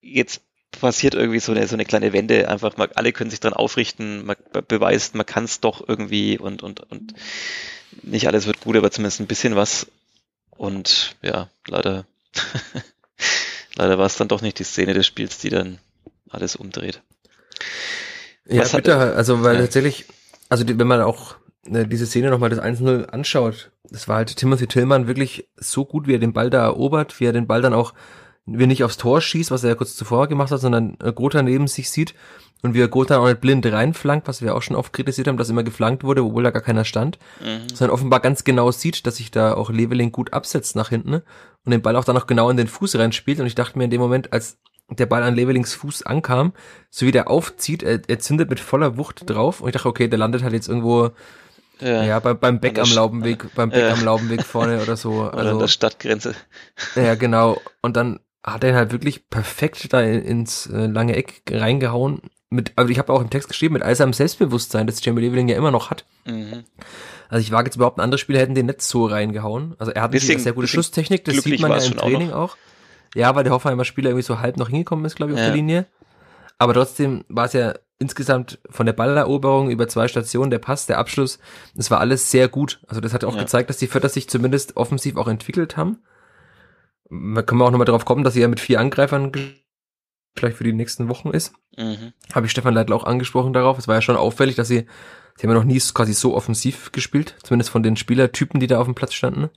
jetzt passiert irgendwie so eine, so eine kleine Wende. Einfach, mal, alle können sich dran aufrichten, man beweist, man kann es doch irgendwie und, und, und nicht alles wird gut, aber zumindest ein bisschen was. Und ja, leider, leider war es dann doch nicht die Szene des Spiels, die dann alles umdreht. Ja, was bitte, hat, also weil ja. tatsächlich, also die, wenn man auch ne, diese Szene nochmal das 1-0 anschaut, das war halt Timothy Tillmann wirklich so gut, wie er den Ball da erobert, wie er den Ball dann auch wir nicht aufs Tor schießt, was er ja kurz zuvor gemacht hat, sondern äh, Gotha neben sich sieht und wie er Gotha auch nicht blind reinflankt, was wir auch schon oft kritisiert haben, dass immer geflankt wurde, obwohl da gar keiner stand, mhm. sondern offenbar ganz genau sieht, dass sich da auch Leveling gut absetzt nach hinten ne? und den Ball auch dann noch genau in den Fuß reinspielt und ich dachte mir in dem Moment, als der Ball an Levelings Fuß ankam, so wie der aufzieht, er, er zündet mit voller Wucht drauf und ich dachte, okay, der landet halt jetzt irgendwo ja, ja beim, beim Beck am Laubenweg, beim Beck ja. am Laubenweg vorne oder so. Also, oder an der Stadtgrenze. Ja, genau. Und dann hat er halt wirklich perfekt da ins äh, lange Eck reingehauen. Mit, also ich habe auch im Text geschrieben, mit all seinem Selbstbewusstsein, das Jamie Leveling ja immer noch hat. Mhm. Also ich wage jetzt überhaupt, andere Spieler hätten den nicht so reingehauen. Also er hat bisschen, eine sehr gute Schusstechnik, das sieht man ja im Training auch, auch, Ja, weil der Hoffenheimer Spieler irgendwie so halb noch hingekommen ist, glaube ich, auf ja. der Linie. Aber trotzdem war es ja insgesamt von der Balleroberung über zwei Stationen, der Pass, der Abschluss, das war alles sehr gut. Also das hat auch ja. gezeigt, dass die Vierter sich zumindest offensiv auch entwickelt haben man kann auch nochmal darauf kommen, dass sie ja mit vier Angreifern vielleicht für die nächsten Wochen ist. Mhm. Habe ich Stefan Leitl auch angesprochen darauf. Es war ja schon auffällig, dass sie, sie haben ja noch nie quasi so offensiv gespielt, zumindest von den Spielertypen, die da auf dem Platz standen.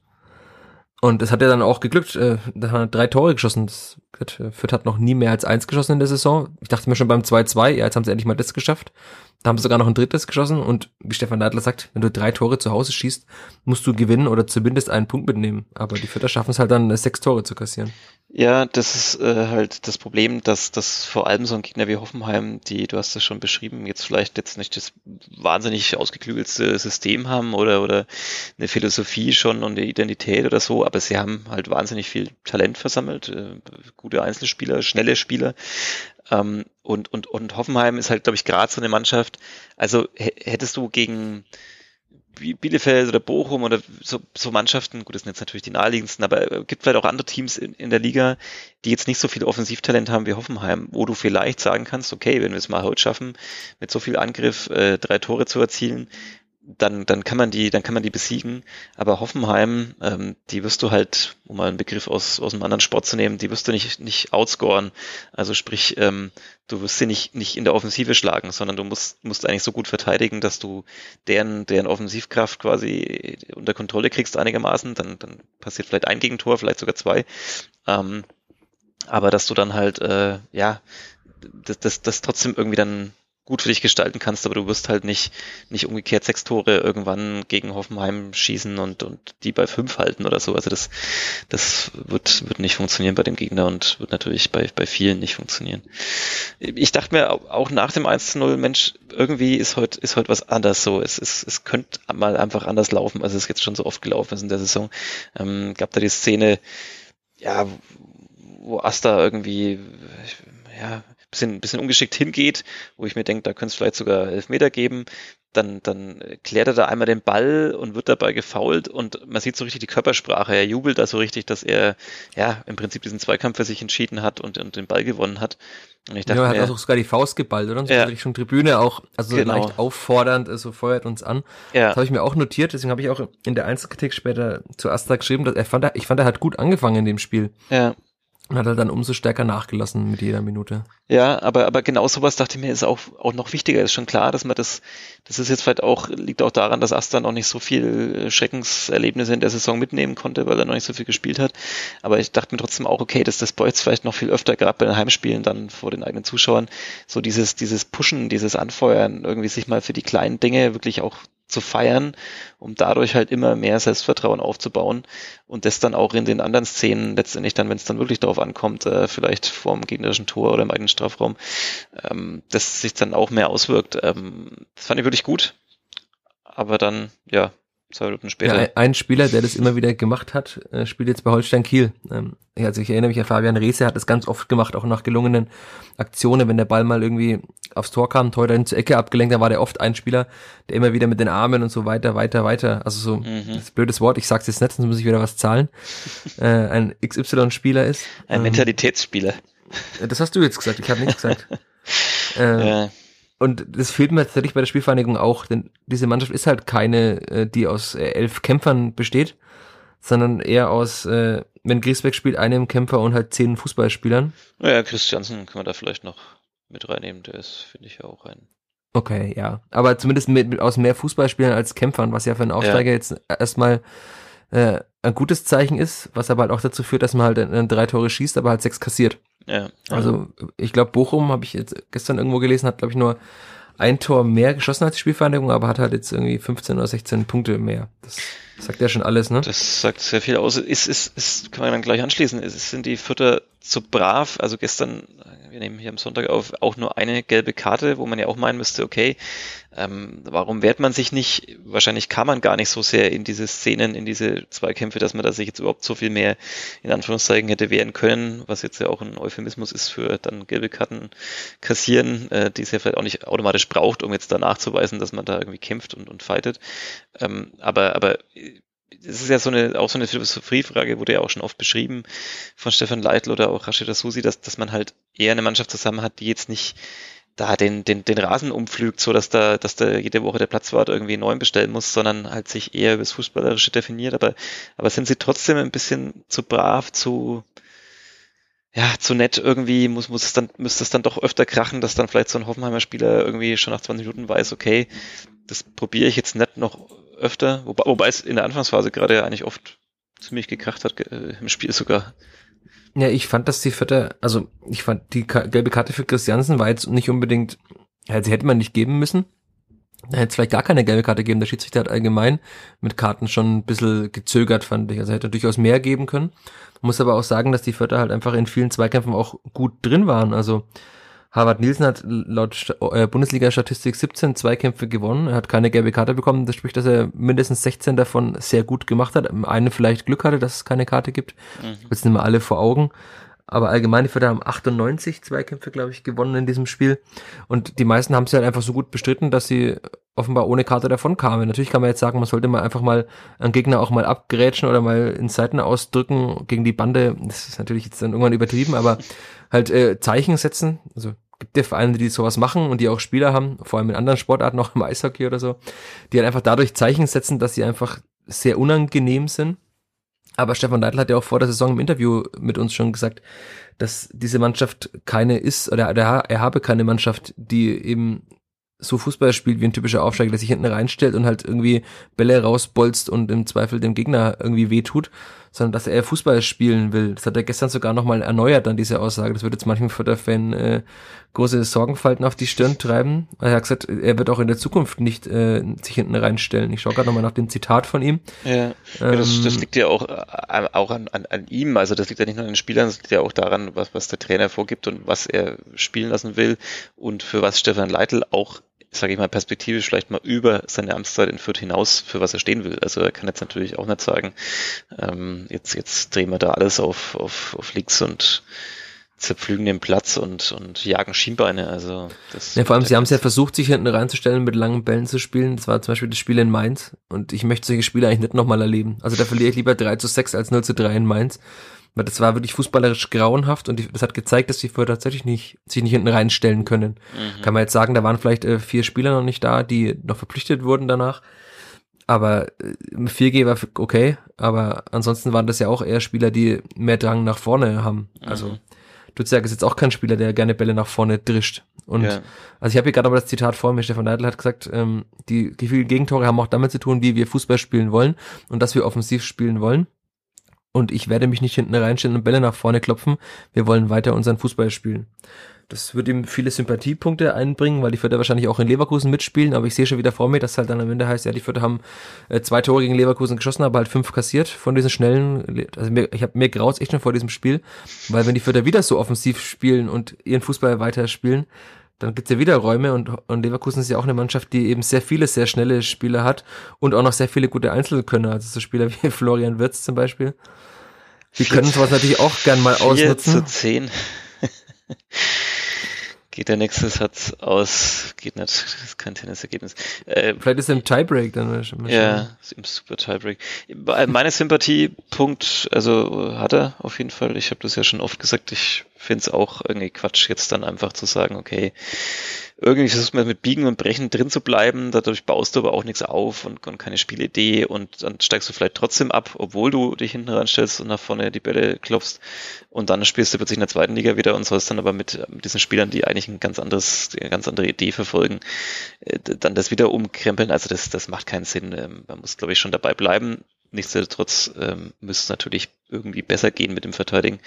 Und es hat ja dann auch geglückt. Äh, da hat er drei Tore geschossen. Das, äh, Fürth hat noch nie mehr als eins geschossen in der Saison. Ich dachte mir schon beim 2-2, ja, jetzt haben sie endlich mal das geschafft. Da haben sie sogar noch ein drittes geschossen. Und wie Stefan Neidler sagt, wenn du drei Tore zu Hause schießt, musst du gewinnen oder zumindest einen Punkt mitnehmen. Aber die Fürther schaffen es halt dann, sechs Tore zu kassieren. Ja, das ist äh, halt das Problem, dass dass vor allem so ein Gegner wie Hoffenheim, die, du hast das schon beschrieben, jetzt vielleicht jetzt nicht das wahnsinnig ausgeklügelste System haben oder oder eine Philosophie schon und eine Identität oder so, aber sie haben halt wahnsinnig viel Talent versammelt, äh, gute Einzelspieler, schnelle Spieler. Ähm, und, und, und Hoffenheim ist halt, glaube ich, gerade so eine Mannschaft. Also hättest du gegen Bielefeld oder Bochum oder so, so Mannschaften, gut, das sind jetzt natürlich die naheliegendsten, aber es gibt vielleicht auch andere Teams in, in der Liga, die jetzt nicht so viel Offensivtalent haben wie Hoffenheim, wo du vielleicht sagen kannst, okay, wenn wir es mal heute schaffen, mit so viel Angriff äh, drei Tore zu erzielen, dann, dann kann man die, dann kann man die besiegen. Aber Hoffenheim, ähm, die wirst du halt, um mal einen Begriff aus, aus einem anderen Sport zu nehmen, die wirst du nicht, nicht outscoren. Also sprich, ähm, du wirst sie nicht, nicht in der Offensive schlagen, sondern du musst, musst eigentlich so gut verteidigen, dass du deren, deren Offensivkraft quasi unter Kontrolle kriegst einigermaßen. Dann, dann passiert vielleicht ein Gegentor, vielleicht sogar zwei. Ähm, aber dass du dann halt, äh, ja, das, das, das trotzdem irgendwie dann gut für dich gestalten kannst, aber du wirst halt nicht, nicht umgekehrt sechs Tore irgendwann gegen Hoffenheim schießen und, und die bei fünf halten oder so. Also das, das wird, wird nicht funktionieren bei dem Gegner und wird natürlich bei, bei vielen nicht funktionieren. Ich dachte mir auch nach dem 1 zu 0, Mensch, irgendwie ist heute, ist heute was anders so. Es, es, es könnte mal einfach anders laufen, als es jetzt schon so oft gelaufen ist in der Saison. Ähm, gab da die Szene, ja, wo Asta irgendwie, ja, bisschen, bisschen ungeschickt hingeht, wo ich mir denke, da könnte es vielleicht sogar Elfmeter geben. Dann, dann klärt er da einmal den Ball und wird dabei gefault und man sieht so richtig die Körpersprache. Er jubelt da so richtig, dass er ja im Prinzip diesen Zweikampf für sich entschieden hat und, und den Ball gewonnen hat. Und ich dachte ja, er hat auch sogar die Faust geballt, oder? Und so ja. Richtung Tribüne auch, also genau. leicht auffordernd, so feuert uns an. Ja. Das habe ich mir auch notiert, deswegen habe ich auch in der Einzelkritik später zu Asta geschrieben, dass er fand, ich fand, er hat gut angefangen in dem Spiel. Ja. Hat er dann umso stärker nachgelassen mit jeder Minute. Ja, aber, aber genau sowas dachte ich mir ist auch, auch noch wichtiger. Ist schon klar, dass man das, das ist jetzt vielleicht auch, liegt auch daran, dass Asta noch nicht so viel Schreckenserlebnisse in der Saison mitnehmen konnte, weil er noch nicht so viel gespielt hat. Aber ich dachte mir trotzdem auch, okay, dass das Boys vielleicht noch viel öfter, gerade bei den Heimspielen dann vor den eigenen Zuschauern, so dieses, dieses Pushen, dieses Anfeuern, irgendwie sich mal für die kleinen Dinge wirklich auch zu feiern, um dadurch halt immer mehr Selbstvertrauen aufzubauen und das dann auch in den anderen Szenen letztendlich dann, wenn es dann wirklich darauf ankommt, äh, vielleicht vorm gegnerischen Tor oder im eigenen Strafraum, ähm, das sich dann auch mehr auswirkt. Ähm, das fand ich wirklich gut. Aber dann, ja, zwei Minuten später. Ja, ein Spieler, der das immer wieder gemacht hat, äh, spielt jetzt bei Holstein Kiel. Ähm, also ich erinnere mich an Fabian Reese, hat das ganz oft gemacht, auch nach gelungenen Aktionen, wenn der Ball mal irgendwie aufs Tor kam, Tor dann zur Ecke abgelenkt, dann war der oft ein Spieler, der immer wieder mit den Armen und so weiter, weiter, weiter, also so, mhm. das blödes Wort, ich sag's jetzt nicht, sonst muss ich wieder was zahlen, äh, ein XY-Spieler ist. Ein ähm, Mentalitätsspieler. Das hast du jetzt gesagt, ich habe nichts gesagt. äh, ja. Und das fehlt mir tatsächlich bei der Spielvereinigung auch, denn diese Mannschaft ist halt keine, äh, die aus äh, elf Kämpfern besteht, sondern eher aus, äh, wenn Griesbeck spielt, einem Kämpfer und halt zehn Fußballspielern. Naja, Christiansen kann man da vielleicht noch mit reinnehmen, der ist, finde ich, ja auch ein. Okay, ja. Aber zumindest mit, mit aus mehr Fußballspielern als Kämpfern, was ja für einen Aufsteiger ja. jetzt erstmal äh, ein gutes Zeichen ist, was aber halt auch dazu führt, dass man halt drei Tore schießt, aber halt sechs kassiert. Ja. Also ich glaube, Bochum habe ich jetzt gestern irgendwo gelesen, hat glaube ich nur ein Tor mehr geschossen als die Spielvereinigung, aber hat halt jetzt irgendwie 15 oder 16 Punkte mehr. Das sagt ja schon alles, ne? Das sagt sehr viel aus. Ist, ist, ist, kann man dann gleich anschließen. Ist, sind die Vierter zu brav? Also gestern, wir nehmen hier am Sonntag auf, auch nur eine gelbe Karte, wo man ja auch meinen müsste, okay, ähm, warum wehrt man sich nicht? Wahrscheinlich kam man gar nicht so sehr in diese Szenen, in diese Zweikämpfe, dass man da sich jetzt überhaupt so viel mehr in Anführungszeichen hätte wehren können, was jetzt ja auch ein Euphemismus ist für dann gelbe Karten kassieren, äh, die es ja vielleicht auch nicht automatisch braucht, um jetzt da nachzuweisen, dass man da irgendwie kämpft und, und fightet. Ähm, aber, aber das ist ja so eine, auch so eine Philosophiefrage, wurde ja auch schon oft beschrieben von Stefan Leitl oder auch Rashida Susi, dass, dass man halt eher eine Mannschaft zusammen hat, die jetzt nicht da den, den, den Rasen umpflügt, so dass da, dass da jede Woche der Platzwart irgendwie neuen bestellen muss, sondern halt sich eher über das Fußballerische definiert. Aber, aber sind sie trotzdem ein bisschen zu brav, zu, ja, zu nett irgendwie, muss, muss es dann, müsste es dann doch öfter krachen, dass dann vielleicht so ein Hoffenheimer Spieler irgendwie schon nach 20 Minuten weiß, okay, das probiere ich jetzt nicht noch öfter, wobei, wobei es in der Anfangsphase gerade ja eigentlich oft ziemlich gekracht hat äh, im Spiel sogar. Ja, ich fand, dass die vierte, also ich fand die gelbe Karte für Christiansen war jetzt nicht unbedingt, sie hätte man nicht geben müssen. Da hätte es vielleicht gar keine gelbe Karte geben. Der Schiedsrichter hat allgemein mit Karten schon ein bisschen gezögert, fand ich. Also hätte durchaus mehr geben können. Muss aber auch sagen, dass die Vierter halt einfach in vielen Zweikämpfen auch gut drin waren. Also Harvard Nielsen hat laut äh, Bundesliga-Statistik 17 Zweikämpfe gewonnen. Er hat keine gelbe Karte bekommen. Das spricht, dass er mindestens 16 davon sehr gut gemacht hat. Eine vielleicht Glück hatte, dass es keine Karte gibt. Mhm. Jetzt nehmen wir alle vor Augen. Aber allgemein, die Vierter haben 98 Zweikämpfe, glaube ich, gewonnen in diesem Spiel. Und die meisten haben sie halt einfach so gut bestritten, dass sie offenbar ohne Karte davon kamen. Natürlich kann man jetzt sagen, man sollte mal einfach mal einen Gegner auch mal abgrätschen oder mal in Seiten ausdrücken gegen die Bande. Das ist natürlich jetzt dann irgendwann übertrieben, aber halt äh, Zeichen setzen. Also gibt ja Vereine, die sowas machen und die auch Spieler haben, vor allem in anderen Sportarten, auch im Eishockey oder so, die halt einfach dadurch Zeichen setzen, dass sie einfach sehr unangenehm sind aber Stefan Leitl hat ja auch vor der Saison im Interview mit uns schon gesagt, dass diese Mannschaft keine ist, oder er habe keine Mannschaft, die eben so Fußball spielt wie ein typischer Aufsteiger, der sich hinten reinstellt und halt irgendwie Bälle rausbolzt und im Zweifel dem Gegner irgendwie wehtut, sondern dass er Fußball spielen will. Das hat er gestern sogar nochmal erneuert, dann diese Aussage. Das wird jetzt manchen Förderfan äh, große Sorgenfalten auf die Stirn treiben. Er hat gesagt, er wird auch in der Zukunft nicht äh, sich hinten reinstellen. Ich schaue gerade nochmal nach dem Zitat von ihm. Ja, ähm, ja das, das, liegt ja auch, äh, auch an, an, an ihm. Also das liegt ja nicht nur an den Spielern, das liegt ja auch daran, was, was der Trainer vorgibt und was er spielen lassen will und für was Stefan Leitl auch sage ich mal, perspektivisch vielleicht mal über seine Amtszeit in Fürth hinaus, für was er stehen will. Also er kann jetzt natürlich auch nicht sagen, ähm, jetzt, jetzt drehen wir da alles auf, auf, auf links und zerpflügen den Platz und, und jagen Schienbeine. Also das ja, vor allem, sie haben es ja versucht, sich hinten reinzustellen, mit langen Bällen zu spielen. Das war zum Beispiel das Spiel in Mainz. Und ich möchte solche Spiele eigentlich nicht nochmal erleben. Also da verliere ich lieber 3 zu 6 als 0 zu 3 in Mainz. Weil das war wirklich fußballerisch grauenhaft und das hat gezeigt, dass die vorher tatsächlich nicht, sich nicht hinten reinstellen können. Mhm. Kann man jetzt sagen, da waren vielleicht äh, vier Spieler noch nicht da, die noch verpflichtet wurden danach. Aber äh, 4G war okay, aber ansonsten waren das ja auch eher Spieler, die mehr Drang nach vorne haben. Also mhm. Duziak ist jetzt auch kein Spieler, der gerne Bälle nach vorne drischt. Und ja. also ich habe hier gerade aber das Zitat vor mir, Stefan Neidl hat gesagt, ähm, die, die vielen Gegentore haben auch damit zu tun, wie wir Fußball spielen wollen und dass wir offensiv spielen wollen und ich werde mich nicht hinten reinstellen und Bälle nach vorne klopfen. Wir wollen weiter unseren Fußball spielen. Das wird ihm viele Sympathiepunkte einbringen, weil die Vierter wahrscheinlich auch in Leverkusen mitspielen, aber ich sehe schon wieder vor mir, dass halt dann am Ende heißt, ja, die Vierter haben äh, zwei Tore gegen Leverkusen geschossen, aber halt fünf kassiert von diesen schnellen, also mir, ich habe mir graut echt schon vor diesem Spiel, weil wenn die Vierter wieder so offensiv spielen und ihren Fußball weiter spielen, dann gibt's ja wieder Räume und, und Leverkusen ist ja auch eine Mannschaft, die eben sehr viele, sehr schnelle Spieler hat und auch noch sehr viele gute Einzelkönner, also so Spieler wie Florian Wirtz zum Beispiel. Die können sowas natürlich auch gern mal ausnutzen. 4 zu 10. geht der nächste Satz aus, geht nicht, das ist kein Tennisergebnis. Äh, Vielleicht ist er im Tiebreak dann. Ja, ist im super Tiebreak. Meine Sympathiepunkt, also hat er auf jeden Fall. Ich habe das ja schon oft gesagt, ich finde es auch irgendwie Quatsch, jetzt dann einfach zu sagen, okay, irgendwie versucht man mit Biegen und Brechen drin zu bleiben, dadurch baust du aber auch nichts auf und, und keine Spielidee und dann steigst du vielleicht trotzdem ab, obwohl du dich hinten ranstellst und nach vorne die Bälle klopfst und dann spielst du plötzlich in der zweiten Liga wieder und sollst dann aber mit, mit diesen Spielern, die eigentlich ein ganz anderes, eine ganz andere Idee verfolgen, äh, dann das wieder umkrempeln. Also das, das macht keinen Sinn. Ähm, man muss, glaube ich, schon dabei bleiben. Nichtsdestotrotz ähm, müsste es natürlich irgendwie besser gehen mit dem Verteidigen,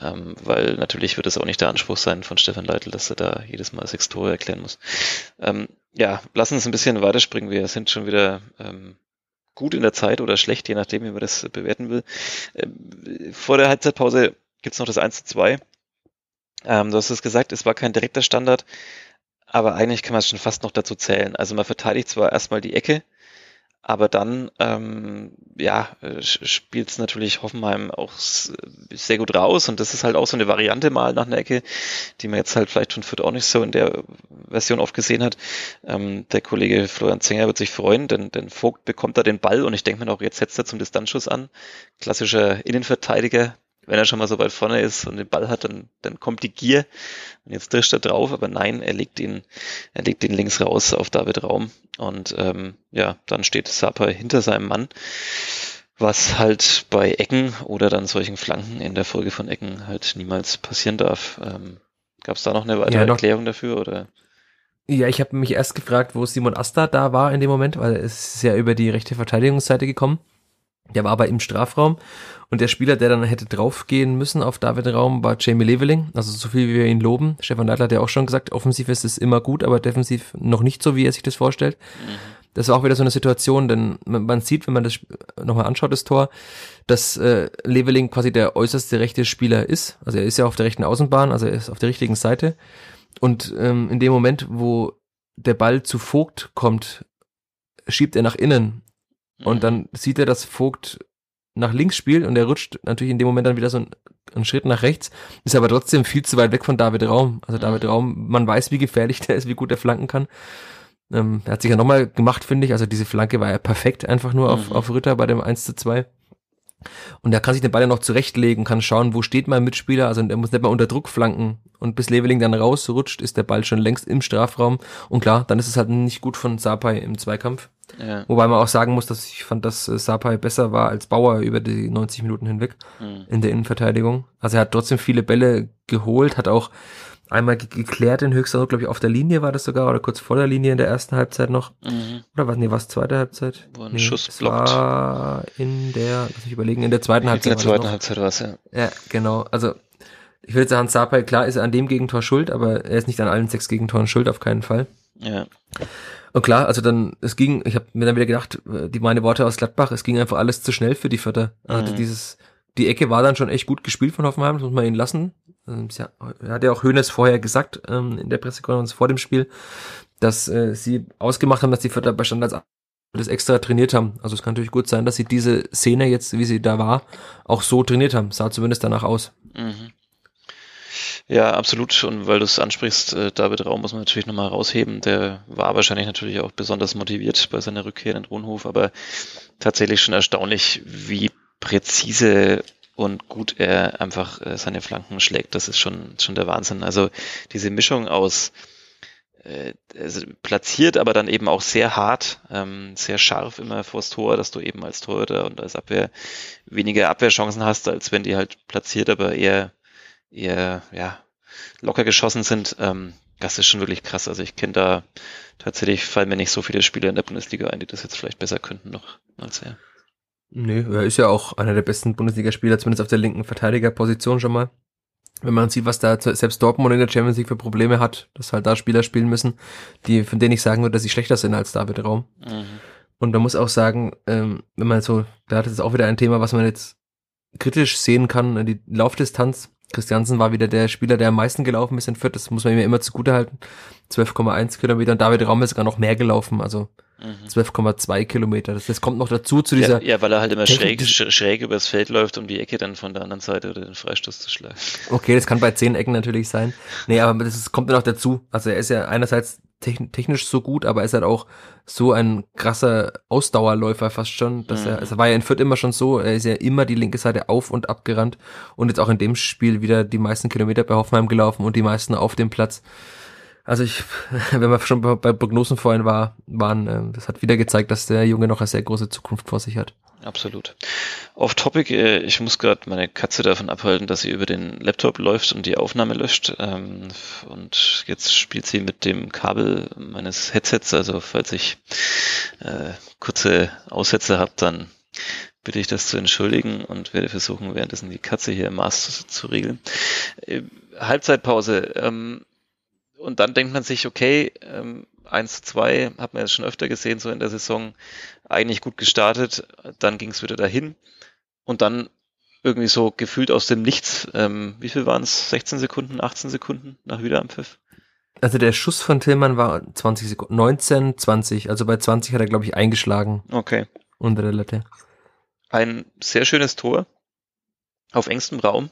ähm, weil natürlich wird es auch nicht der Anspruch sein von Stefan Leitl, dass er da jedes Mal sechs Tore erklären muss. Ähm, ja, lassen uns ein bisschen weiterspringen. Wir sind schon wieder ähm, gut in der Zeit oder schlecht, je nachdem, wie man das bewerten will. Ähm, vor der Halbzeitpause gibt's noch das 1 zu 2. Ähm, du hast es gesagt, es war kein direkter Standard, aber eigentlich kann man es schon fast noch dazu zählen. Also man verteidigt zwar erstmal die Ecke, aber dann, ähm, ja, äh, spielt es natürlich Hoffenheim auch sehr gut raus und das ist halt auch so eine Variante mal nach einer Ecke, die man jetzt halt vielleicht von Fürth auch nicht so in der Version oft gesehen hat. Ähm, der Kollege Florian Zenger wird sich freuen, denn, denn Vogt bekommt da den Ball und ich denke mir auch, jetzt setzt er zum Distanzschuss an. Klassischer Innenverteidiger, wenn er schon mal so weit vorne ist und den Ball hat, dann, dann kommt die Gier und jetzt drischt er drauf, aber nein, er legt ihn, er legt ihn links raus auf David Raum und ähm, ja, dann steht Sapa hinter seinem Mann, was halt bei Ecken oder dann solchen Flanken in der Folge von Ecken halt niemals passieren darf. Ähm, Gab es da noch eine weitere ja, Erklärung dafür oder? Ja, ich habe mich erst gefragt, wo Simon Asta da war in dem Moment, weil es ist ja über die rechte Verteidigungsseite gekommen Der war aber im Strafraum und der Spieler, der dann hätte draufgehen müssen auf David Raum, war Jamie Leveling. Also so viel wie wir ihn loben. Stefan Leitler hat ja auch schon gesagt, offensiv ist es immer gut, aber defensiv noch nicht so, wie er sich das vorstellt. Mhm. Das war auch wieder so eine Situation, denn man, man sieht, wenn man das nochmal anschaut, das Tor, dass äh, Leveling quasi der äußerste rechte Spieler ist. Also er ist ja auf der rechten Außenbahn, also er ist auf der richtigen Seite. Und ähm, in dem Moment, wo der Ball zu Vogt kommt, schiebt er nach innen. Und dann sieht er, dass Vogt nach links spielt und er rutscht natürlich in dem Moment dann wieder so einen, einen, Schritt nach rechts, ist aber trotzdem viel zu weit weg von David Raum. Also David mhm. Raum, man weiß, wie gefährlich der ist, wie gut er flanken kann. Ähm, er hat sich ja nochmal gemacht, finde ich. Also diese Flanke war ja perfekt einfach nur auf, mhm. auf Ritter bei dem 1 zu 2. Und er kann sich den Ball ja noch zurechtlegen, kann schauen, wo steht mein Mitspieler. Also er muss nicht mal unter Druck flanken. Und bis Leveling dann rausrutscht, ist der Ball schon längst im Strafraum. Und klar, dann ist es halt nicht gut von Sapai im Zweikampf. Ja. Wobei man auch sagen muss, dass ich fand, dass äh, Sapai besser war als Bauer über die 90 Minuten hinweg mhm. in der Innenverteidigung. Also er hat trotzdem viele Bälle geholt, hat auch einmal ge geklärt in höchster Not, glaube ich, auf der Linie war das sogar, oder kurz vor der Linie in der ersten Halbzeit noch. Mhm. Oder was, nee, was, zweite Halbzeit? Wo ein nee, Schuss es blockt. war in der, lass mich überlegen, in der zweiten Halbzeit. In der zweiten Halbzeit war es, ja. Ja, genau. Also, ich würde sagen, Sapai, klar ist er an dem Gegentor schuld, aber er ist nicht an allen sechs Gegentoren schuld, auf keinen Fall. Ja. Und klar, also dann, es ging, ich habe mir dann wieder gedacht, die meine Worte aus Gladbach, es ging einfach alles zu schnell für die Vierter. Also mhm. dieses, die Ecke war dann schon echt gut gespielt von Hoffenheim, das muss man ihn lassen. Ähm, er hat ja auch Hönes vorher gesagt ähm, in der Pressekonferenz vor dem Spiel, dass äh, sie ausgemacht haben, dass die Vierter bei Standards das extra trainiert haben. Also es kann natürlich gut sein, dass sie diese Szene jetzt, wie sie da war, auch so trainiert haben. Sah zumindest danach aus. Mhm. Ja, absolut. Und weil du es ansprichst, äh, David Raum muss man natürlich nochmal rausheben. Der war wahrscheinlich natürlich auch besonders motiviert bei seiner Rückkehr in den Ronhof, aber tatsächlich schon erstaunlich, wie präzise und gut er einfach äh, seine Flanken schlägt. Das ist schon, schon der Wahnsinn. Also diese Mischung aus äh, also platziert, aber dann eben auch sehr hart, ähm, sehr scharf immer vors Tor, dass du eben als Torhüter und als Abwehr weniger Abwehrchancen hast, als wenn die halt platziert, aber eher, eher ja, locker geschossen sind. Ähm, das ist schon wirklich krass. Also ich kenne da tatsächlich, fallen mir nicht so viele Spieler in der Bundesliga ein, die das jetzt vielleicht besser könnten noch als er. Nö, er ist ja auch einer der besten Bundesligaspieler, zumindest auf der linken Verteidigerposition schon mal. Wenn man sieht, was da selbst Dortmund in der Champions League für Probleme hat, dass halt da Spieler spielen müssen, die, von denen ich sagen würde, dass sie schlechter sind als David Raum. Mhm. Und man muss auch sagen, ähm, wenn man so, da hat es auch wieder ein Thema, was man jetzt kritisch sehen kann, die Laufdistanz. Christiansen war wieder der Spieler, der am meisten gelaufen ist in Fürth, das muss man ihm ja immer zugute halten. 12,1 Kilometer und David Raum ist sogar noch mehr gelaufen, also 12,2 mhm. Kilometer. Das, das, kommt noch dazu zu dieser. Ja, ja weil er halt immer schräg, schräg übers Feld läuft, um die Ecke dann von der anderen Seite oder den Freistoß zu schlagen. Okay, das kann bei zehn Ecken natürlich sein. Nee, aber das ist, kommt noch dazu. Also er ist ja einerseits technisch so gut, aber er ist halt auch so ein krasser Ausdauerläufer fast schon, dass mhm. er, also war ja in Fürth immer schon so, er ist ja immer die linke Seite auf und ab gerannt und jetzt auch in dem Spiel wieder die meisten Kilometer bei Hoffenheim gelaufen und die meisten auf dem Platz. Also ich, wenn wir schon bei Prognosen vorhin war, waren, äh, das hat wieder gezeigt, dass der Junge noch eine sehr große Zukunft vor sich hat. Absolut. Off Topic, äh, ich muss gerade meine Katze davon abhalten, dass sie über den Laptop läuft und die Aufnahme löscht. Ähm, und jetzt spielt sie mit dem Kabel meines Headsets. Also falls ich äh, kurze Aussätze habe, dann bitte ich das zu entschuldigen und werde versuchen, währenddessen die Katze hier im Maß zu regeln. Halbzeitpause. Und dann denkt man sich, okay, ähm, 1 zu 2 hat man jetzt schon öfter gesehen, so in der Saison, eigentlich gut gestartet, dann ging es wieder dahin und dann irgendwie so gefühlt aus dem Nichts, ähm, wie viel waren es? 16 Sekunden, 18 Sekunden nach Wiederanpfiff? Also der Schuss von Tillmann war 20 Sekunden, 19, 20, also bei 20 hat er, glaube ich, eingeschlagen. Okay. Unter der Latte. Ein sehr schönes Tor auf engstem Raum.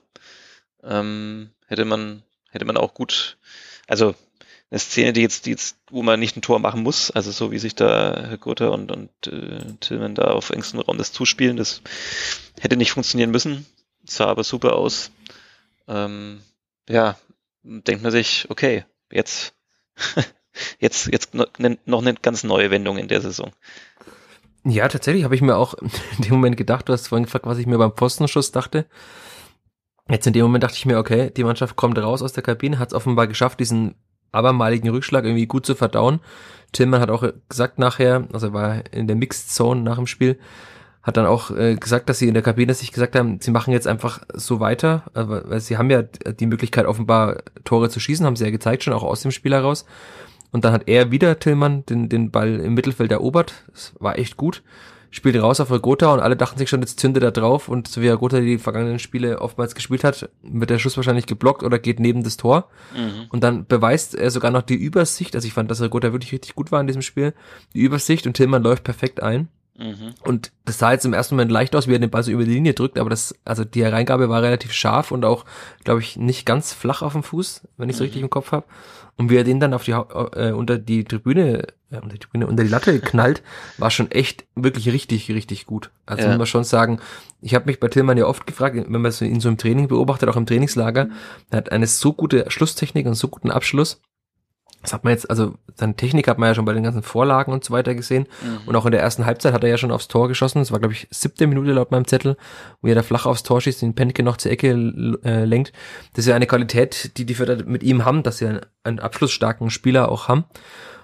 Ähm, hätte man, hätte man auch gut also eine Szene, die jetzt, die jetzt, wo man nicht ein Tor machen muss, also so wie sich da Herr Gutter und, und äh, Tillman da auf engstem Raum das zuspielen, das hätte nicht funktionieren müssen, sah aber super aus. Ähm, ja, denkt man sich, okay, jetzt, jetzt, jetzt noch eine ganz neue Wendung in der Saison. Ja, tatsächlich habe ich mir auch in dem Moment gedacht, du hast vorhin gefragt, was ich mir beim Postenschuss dachte. Jetzt in dem Moment dachte ich mir, okay, die Mannschaft kommt raus aus der Kabine, hat es offenbar geschafft, diesen abermaligen Rückschlag irgendwie gut zu verdauen. Tillmann hat auch gesagt nachher, also er war in der Mixed Zone nach dem Spiel, hat dann auch äh, gesagt, dass sie in der Kabine sich gesagt haben, sie machen jetzt einfach so weiter, äh, weil sie haben ja die Möglichkeit offenbar Tore zu schießen, haben sie ja gezeigt schon auch aus dem Spiel heraus. Und dann hat er wieder Tillmann den, den Ball im Mittelfeld erobert. Das war echt gut. Spielt raus auf Rogota und alle dachten sich schon, jetzt zündet er drauf. Und so wie Rogota die vergangenen Spiele oftmals gespielt hat, wird der Schuss wahrscheinlich geblockt oder geht neben das Tor. Mhm. Und dann beweist er sogar noch die Übersicht. Also ich fand, dass Rogota wirklich richtig gut war in diesem Spiel. Die Übersicht und Tillmann läuft perfekt ein. Mhm. Und das sah jetzt im ersten Moment leicht aus, wie er den Ball so über die Linie drückt, aber das, also die Hereingabe war relativ scharf und auch, glaube ich, nicht ganz flach auf dem Fuß, wenn ich so mhm. richtig im Kopf habe. Und wie er den dann auf die äh, unter die Tribüne, äh, unter die Tribüne, unter die Latte knallt, war schon echt wirklich richtig, richtig gut. Also ja. muss man schon sagen, ich habe mich bei Tillmann ja oft gefragt, wenn man ihn so im Training beobachtet, auch im Trainingslager, er hat eine so gute Schlusstechnik und so guten Abschluss das hat man jetzt, also seine Technik hat man ja schon bei den ganzen Vorlagen und so weiter gesehen. Mhm. Und auch in der ersten Halbzeit hat er ja schon aufs Tor geschossen. Das war, glaube ich, siebte Minute laut meinem Zettel, wo er da flach aufs Tor schießt, den Penke noch zur Ecke äh, lenkt. Das ist ja eine Qualität, die die Förder mit ihm haben, dass sie einen, einen abschlussstarken Spieler auch haben.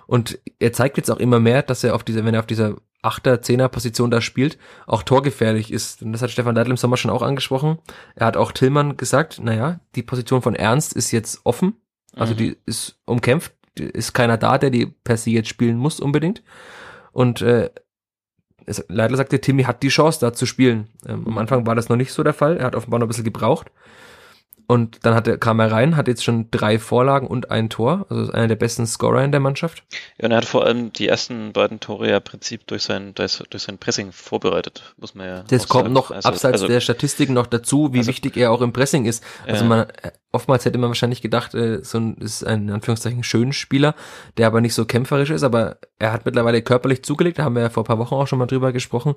Und er zeigt jetzt auch immer mehr, dass er auf dieser, wenn er auf dieser Achter, Zehner Position da spielt, auch torgefährlich ist. Und das hat Stefan Leitl im Sommer schon auch angesprochen. Er hat auch Tillmann gesagt, naja, die Position von Ernst ist jetzt offen. Also mhm. die ist umkämpft ist keiner da, der die per se jetzt spielen muss unbedingt. Und äh, es, leider sagte Timmy hat die Chance da zu spielen. Ähm, am Anfang war das noch nicht so der Fall. Er hat offenbar noch ein bisschen gebraucht. Und dann hat er, kam er rein, hat jetzt schon drei Vorlagen und ein Tor. Also ist einer der besten Scorer in der Mannschaft. Ja, und er hat vor allem die ersten beiden Tore ja im Prinzip durch sein, durch, durch sein Pressing vorbereitet, muss man ja. Das kommt sagen. noch also, abseits also, der Statistiken noch dazu, wie also, wichtig er auch im Pressing ist. Also ja. man, oftmals hätte man wahrscheinlich gedacht, äh, so ein, ist ein, in Anführungszeichen, schönen Spieler, der aber nicht so kämpferisch ist, aber er hat mittlerweile körperlich zugelegt, da haben wir ja vor ein paar Wochen auch schon mal drüber gesprochen,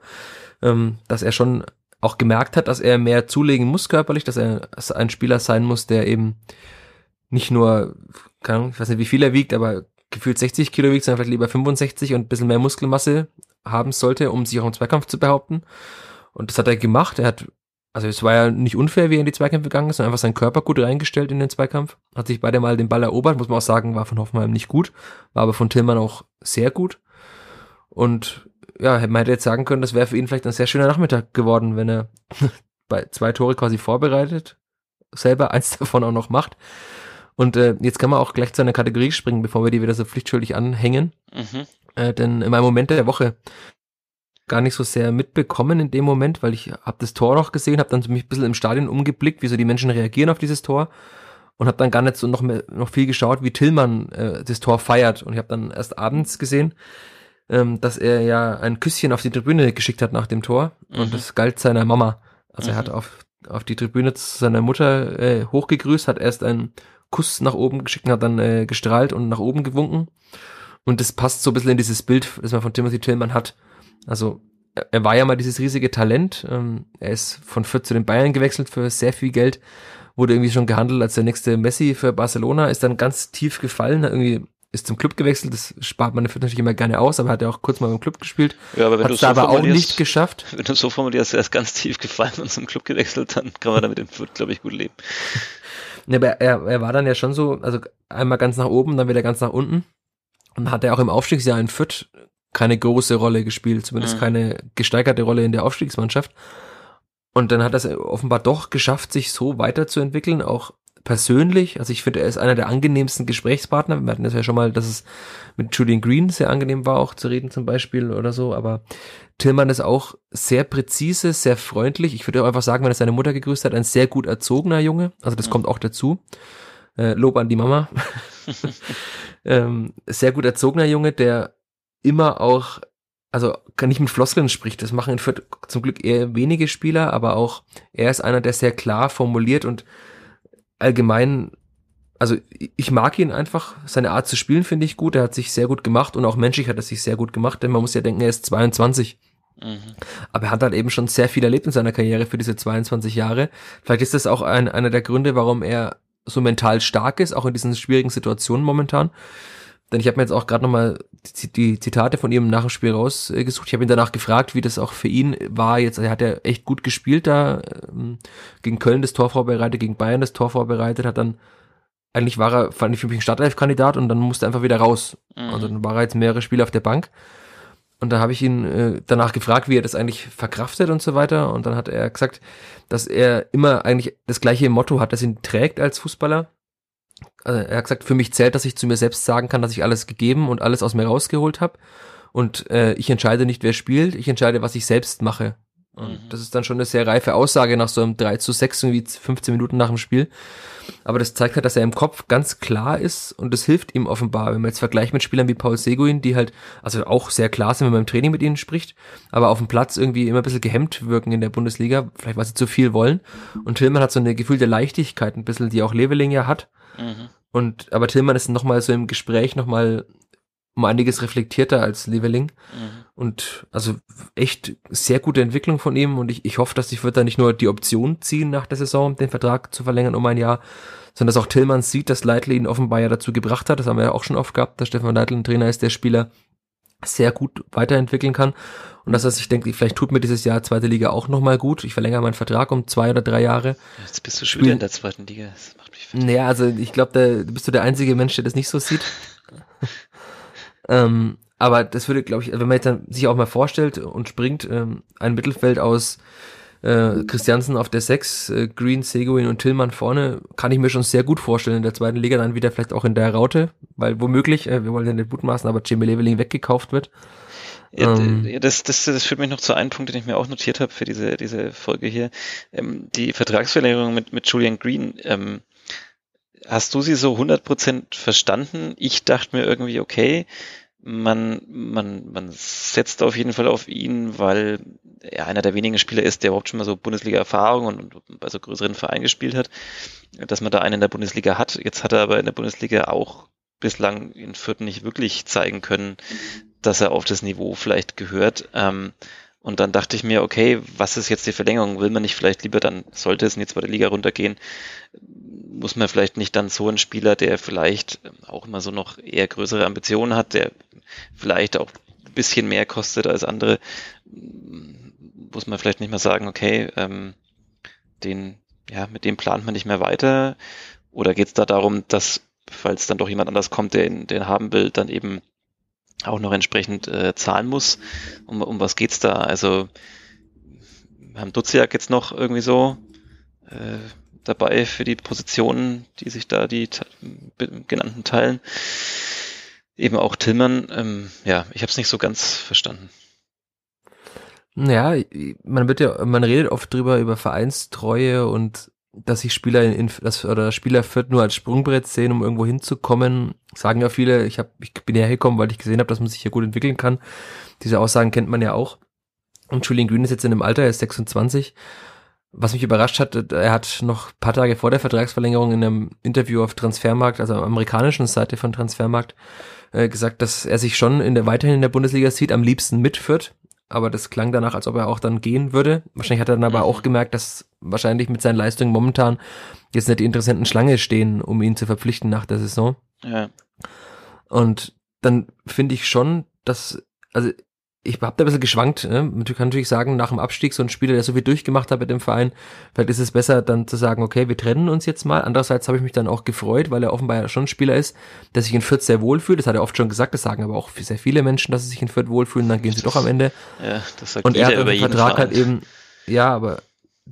ähm, dass er schon auch gemerkt hat, dass er mehr zulegen muss körperlich, dass er ein Spieler sein muss, der eben nicht nur, Ahnung, ich weiß nicht, wie viel er wiegt, aber gefühlt 60 Kilo wiegt, sondern vielleicht lieber 65 und ein bisschen mehr Muskelmasse haben sollte, um sich auch im Zweikampf zu behaupten. Und das hat er gemacht. Er hat, also es war ja nicht unfair, wie er in die Zweikämpfe gegangen ist, sondern einfach seinen Körper gut reingestellt in den Zweikampf. Hat sich beide Mal den Ball erobert, muss man auch sagen, war von Hoffenheim nicht gut, war aber von Tillmann auch sehr gut. Und ja, man hätte jetzt sagen können, das wäre für ihn vielleicht ein sehr schöner Nachmittag geworden, wenn er bei zwei Tore quasi vorbereitet, selber eins davon auch noch macht. Und äh, jetzt kann man auch gleich zu einer Kategorie springen, bevor wir die wieder so pflichtschuldig anhängen. Mhm. Äh, denn in meinem Moment der Woche gar nicht so sehr mitbekommen in dem Moment, weil ich habe das Tor noch gesehen, habe dann mich ein bisschen im Stadion umgeblickt, wie so die Menschen reagieren auf dieses Tor und habe dann gar nicht so noch mehr, noch viel geschaut, wie Tillmann äh, das Tor feiert und ich habe dann erst abends gesehen, ähm, dass er ja ein Küsschen auf die Tribüne geschickt hat nach dem Tor mhm. und das galt seiner Mama. Also mhm. er hat auf, auf die Tribüne zu seiner Mutter äh, hochgegrüßt, hat erst einen Kuss nach oben geschickt und hat dann äh, gestrahlt und nach oben gewunken. Und das passt so ein bisschen in dieses Bild, das man von Timothy Tillman hat. Also er war ja mal dieses riesige Talent. Ähm, er ist von Fürth zu den Bayern gewechselt für sehr viel Geld, wurde irgendwie schon gehandelt als der nächste Messi für Barcelona, ist dann ganz tief gefallen, hat irgendwie ist zum Club gewechselt, das spart man natürlich immer gerne aus, aber hat ja auch kurz mal im Club gespielt. Ja, aber wenn Hat's du so aber auch nicht geschafft. Wenn du so formulierst, er ist ganz tief gefallen und zum Club gewechselt, dann kann man damit im Fürth, glaube ich, gut leben. Ja, aber er, er war dann ja schon so, also einmal ganz nach oben, dann wieder ganz nach unten. Und hat er auch im Aufstiegsjahr in Fürth keine große Rolle gespielt, zumindest mhm. keine gesteigerte Rolle in der Aufstiegsmannschaft. Und dann hat er es offenbar doch geschafft, sich so weiterzuentwickeln, auch persönlich, also ich finde, er ist einer der angenehmsten Gesprächspartner. Wir hatten das ja schon mal, dass es mit Julian Green sehr angenehm war, auch zu reden zum Beispiel oder so, aber Tillmann ist auch sehr präzise, sehr freundlich. Ich würde auch einfach sagen, wenn er seine Mutter gegrüßt hat, ein sehr gut erzogener Junge. Also das mhm. kommt auch dazu. Äh, Lob an die Mama. ähm, sehr gut erzogener Junge, der immer auch also kann nicht mit Floskeln spricht. Das machen in Fürth zum Glück eher wenige Spieler, aber auch er ist einer, der sehr klar formuliert und allgemein, also ich mag ihn einfach, seine Art zu spielen finde ich gut, er hat sich sehr gut gemacht und auch menschlich hat er sich sehr gut gemacht, denn man muss ja denken, er ist 22. Mhm. Aber er hat halt eben schon sehr viel erlebt in seiner Karriere für diese 22 Jahre. Vielleicht ist das auch ein, einer der Gründe, warum er so mental stark ist, auch in diesen schwierigen Situationen momentan. Denn ich habe mir jetzt auch gerade nochmal die, Zitate von ihm nach dem Spiel rausgesucht. Ich habe ihn danach gefragt, wie das auch für ihn war. Jetzt er hat er echt gut gespielt da, ähm, gegen Köln das Tor vorbereitet, gegen Bayern das Tor vorbereitet, hat dann eigentlich war er, fand ich für mich ein Startelf-Kandidat und dann musste er einfach wieder raus. Mhm. Also dann war er jetzt mehrere Spiele auf der Bank. und da habe ich ihn äh, danach gefragt, wie er das eigentlich verkraftet und so weiter. Und dann hat er gesagt, dass er immer eigentlich das gleiche Motto hat, das ihn trägt als Fußballer. Also er hat gesagt, für mich zählt, dass ich zu mir selbst sagen kann, dass ich alles gegeben und alles aus mir rausgeholt habe. Und äh, ich entscheide nicht, wer spielt, ich entscheide, was ich selbst mache. Und mhm. das ist dann schon eine sehr reife Aussage nach so einem 3 zu 6, irgendwie 15 Minuten nach dem Spiel. Aber das zeigt halt, dass er im Kopf ganz klar ist und das hilft ihm offenbar. Wenn man jetzt vergleicht mit Spielern wie Paul Seguin, die halt, also auch sehr klar sind, wenn man im Training mit ihnen spricht, aber auf dem Platz irgendwie immer ein bisschen gehemmt wirken in der Bundesliga, vielleicht weil sie zu viel wollen. Und Tillmann hat so eine gefühlte Leichtigkeit ein bisschen, die auch Leveling ja hat. Mhm. Und, aber Tillmann ist nochmal so im Gespräch nochmal um einiges reflektierter als Leveling. Mhm. Und also echt sehr gute Entwicklung von ihm und ich, ich hoffe, dass ich wird da nicht nur die Option ziehen nach der Saison, den Vertrag zu verlängern um ein Jahr, sondern dass auch Tillmann sieht, dass Leitl ihn offenbar ja dazu gebracht hat, das haben wir ja auch schon oft gehabt, dass Stefan Leitl ein Trainer ist, der Spieler sehr gut weiterentwickeln kann und dass er sich denkt, vielleicht tut mir dieses Jahr zweite Liga auch nochmal gut. Ich verlängere meinen Vertrag um zwei oder drei Jahre. Jetzt bist du schon wieder in der zweiten Liga. Das macht mich fertig. Naja, also ich glaube, da bist du der einzige Mensch, der das nicht so sieht. ähm, aber das würde, glaube ich, wenn man jetzt dann sich auch mal vorstellt und springt, ähm, ein Mittelfeld aus äh, Christiansen auf der 6, äh, Green, Seguin und Tillmann vorne, kann ich mir schon sehr gut vorstellen in der zweiten Liga, dann wieder vielleicht auch in der Raute, weil womöglich, äh, wir wollen ja nicht mutmaßen, aber Jamie Leveling weggekauft wird. Ja, ähm, das, das, das führt mich noch zu einem Punkt, den ich mir auch notiert habe für diese, diese Folge hier. Ähm, die Vertragsverlängerung mit, mit Julian Green, ähm, hast du sie so 100% verstanden? Ich dachte mir irgendwie, okay, man, man, man setzt auf jeden Fall auf ihn, weil er einer der wenigen Spieler ist, der überhaupt schon mal so Bundesliga-Erfahrung und, und bei so größeren Vereinen gespielt hat, dass man da einen in der Bundesliga hat. Jetzt hat er aber in der Bundesliga auch bislang in Fürth nicht wirklich zeigen können, dass er auf das Niveau vielleicht gehört. Ähm, und dann dachte ich mir, okay, was ist jetzt die Verlängerung? Will man nicht vielleicht lieber dann, sollte es in die zweite Liga runtergehen, muss man vielleicht nicht dann so einen Spieler, der vielleicht auch immer so noch eher größere Ambitionen hat, der vielleicht auch ein bisschen mehr kostet als andere, muss man vielleicht nicht mehr sagen, okay, ähm, den, ja, mit dem plant man nicht mehr weiter. Oder geht es da darum, dass, falls dann doch jemand anders kommt, der ihn, den haben will, dann eben auch noch entsprechend äh, zahlen muss? Um, um was geht's da? Also wir haben Duziak jetzt noch irgendwie so äh, dabei für die Positionen, die sich da die genannten teilen. Eben auch Tillmann. Ähm, ja, ich habe es nicht so ganz verstanden. Ja, man wird ja, man redet oft drüber über Vereinstreue und dass sich Spieler in, das, oder Spieler Fürth nur als Sprungbrett sehen, um irgendwo hinzukommen. Sagen ja viele, ich hab, ich bin ja hergekommen, weil ich gesehen habe, dass man sich hier gut entwickeln kann. Diese Aussagen kennt man ja auch. Und Julian Green ist jetzt in einem Alter, er ist 26 was mich überrascht hat, er hat noch paar Tage vor der Vertragsverlängerung in einem Interview auf Transfermarkt, also am amerikanischen Seite von Transfermarkt, äh, gesagt, dass er sich schon in der, weiterhin in der Bundesliga sieht, am liebsten mitführt. Aber das klang danach, als ob er auch dann gehen würde. Wahrscheinlich hat er dann aber auch gemerkt, dass wahrscheinlich mit seinen Leistungen momentan jetzt nicht die interessanten Schlange stehen, um ihn zu verpflichten nach der Saison. Ja. Und dann finde ich schon, dass, also ich habe da ein bisschen geschwankt. Ne? Man kann natürlich sagen, nach dem Abstieg, so ein Spieler, der so viel durchgemacht hat mit dem Verein, vielleicht ist es besser dann zu sagen, okay, wir trennen uns jetzt mal. Andererseits habe ich mich dann auch gefreut, weil er offenbar ja schon ein Spieler ist, der sich in Fürth sehr wohl fühlt. Das hat er oft schon gesagt, das sagen aber auch sehr viele Menschen, dass sie sich in Fürth wohlfühlen, dann gehen sie doch am Ende. Ja, das sagt Und er hat über jeden Vertrag halt eben, ja, aber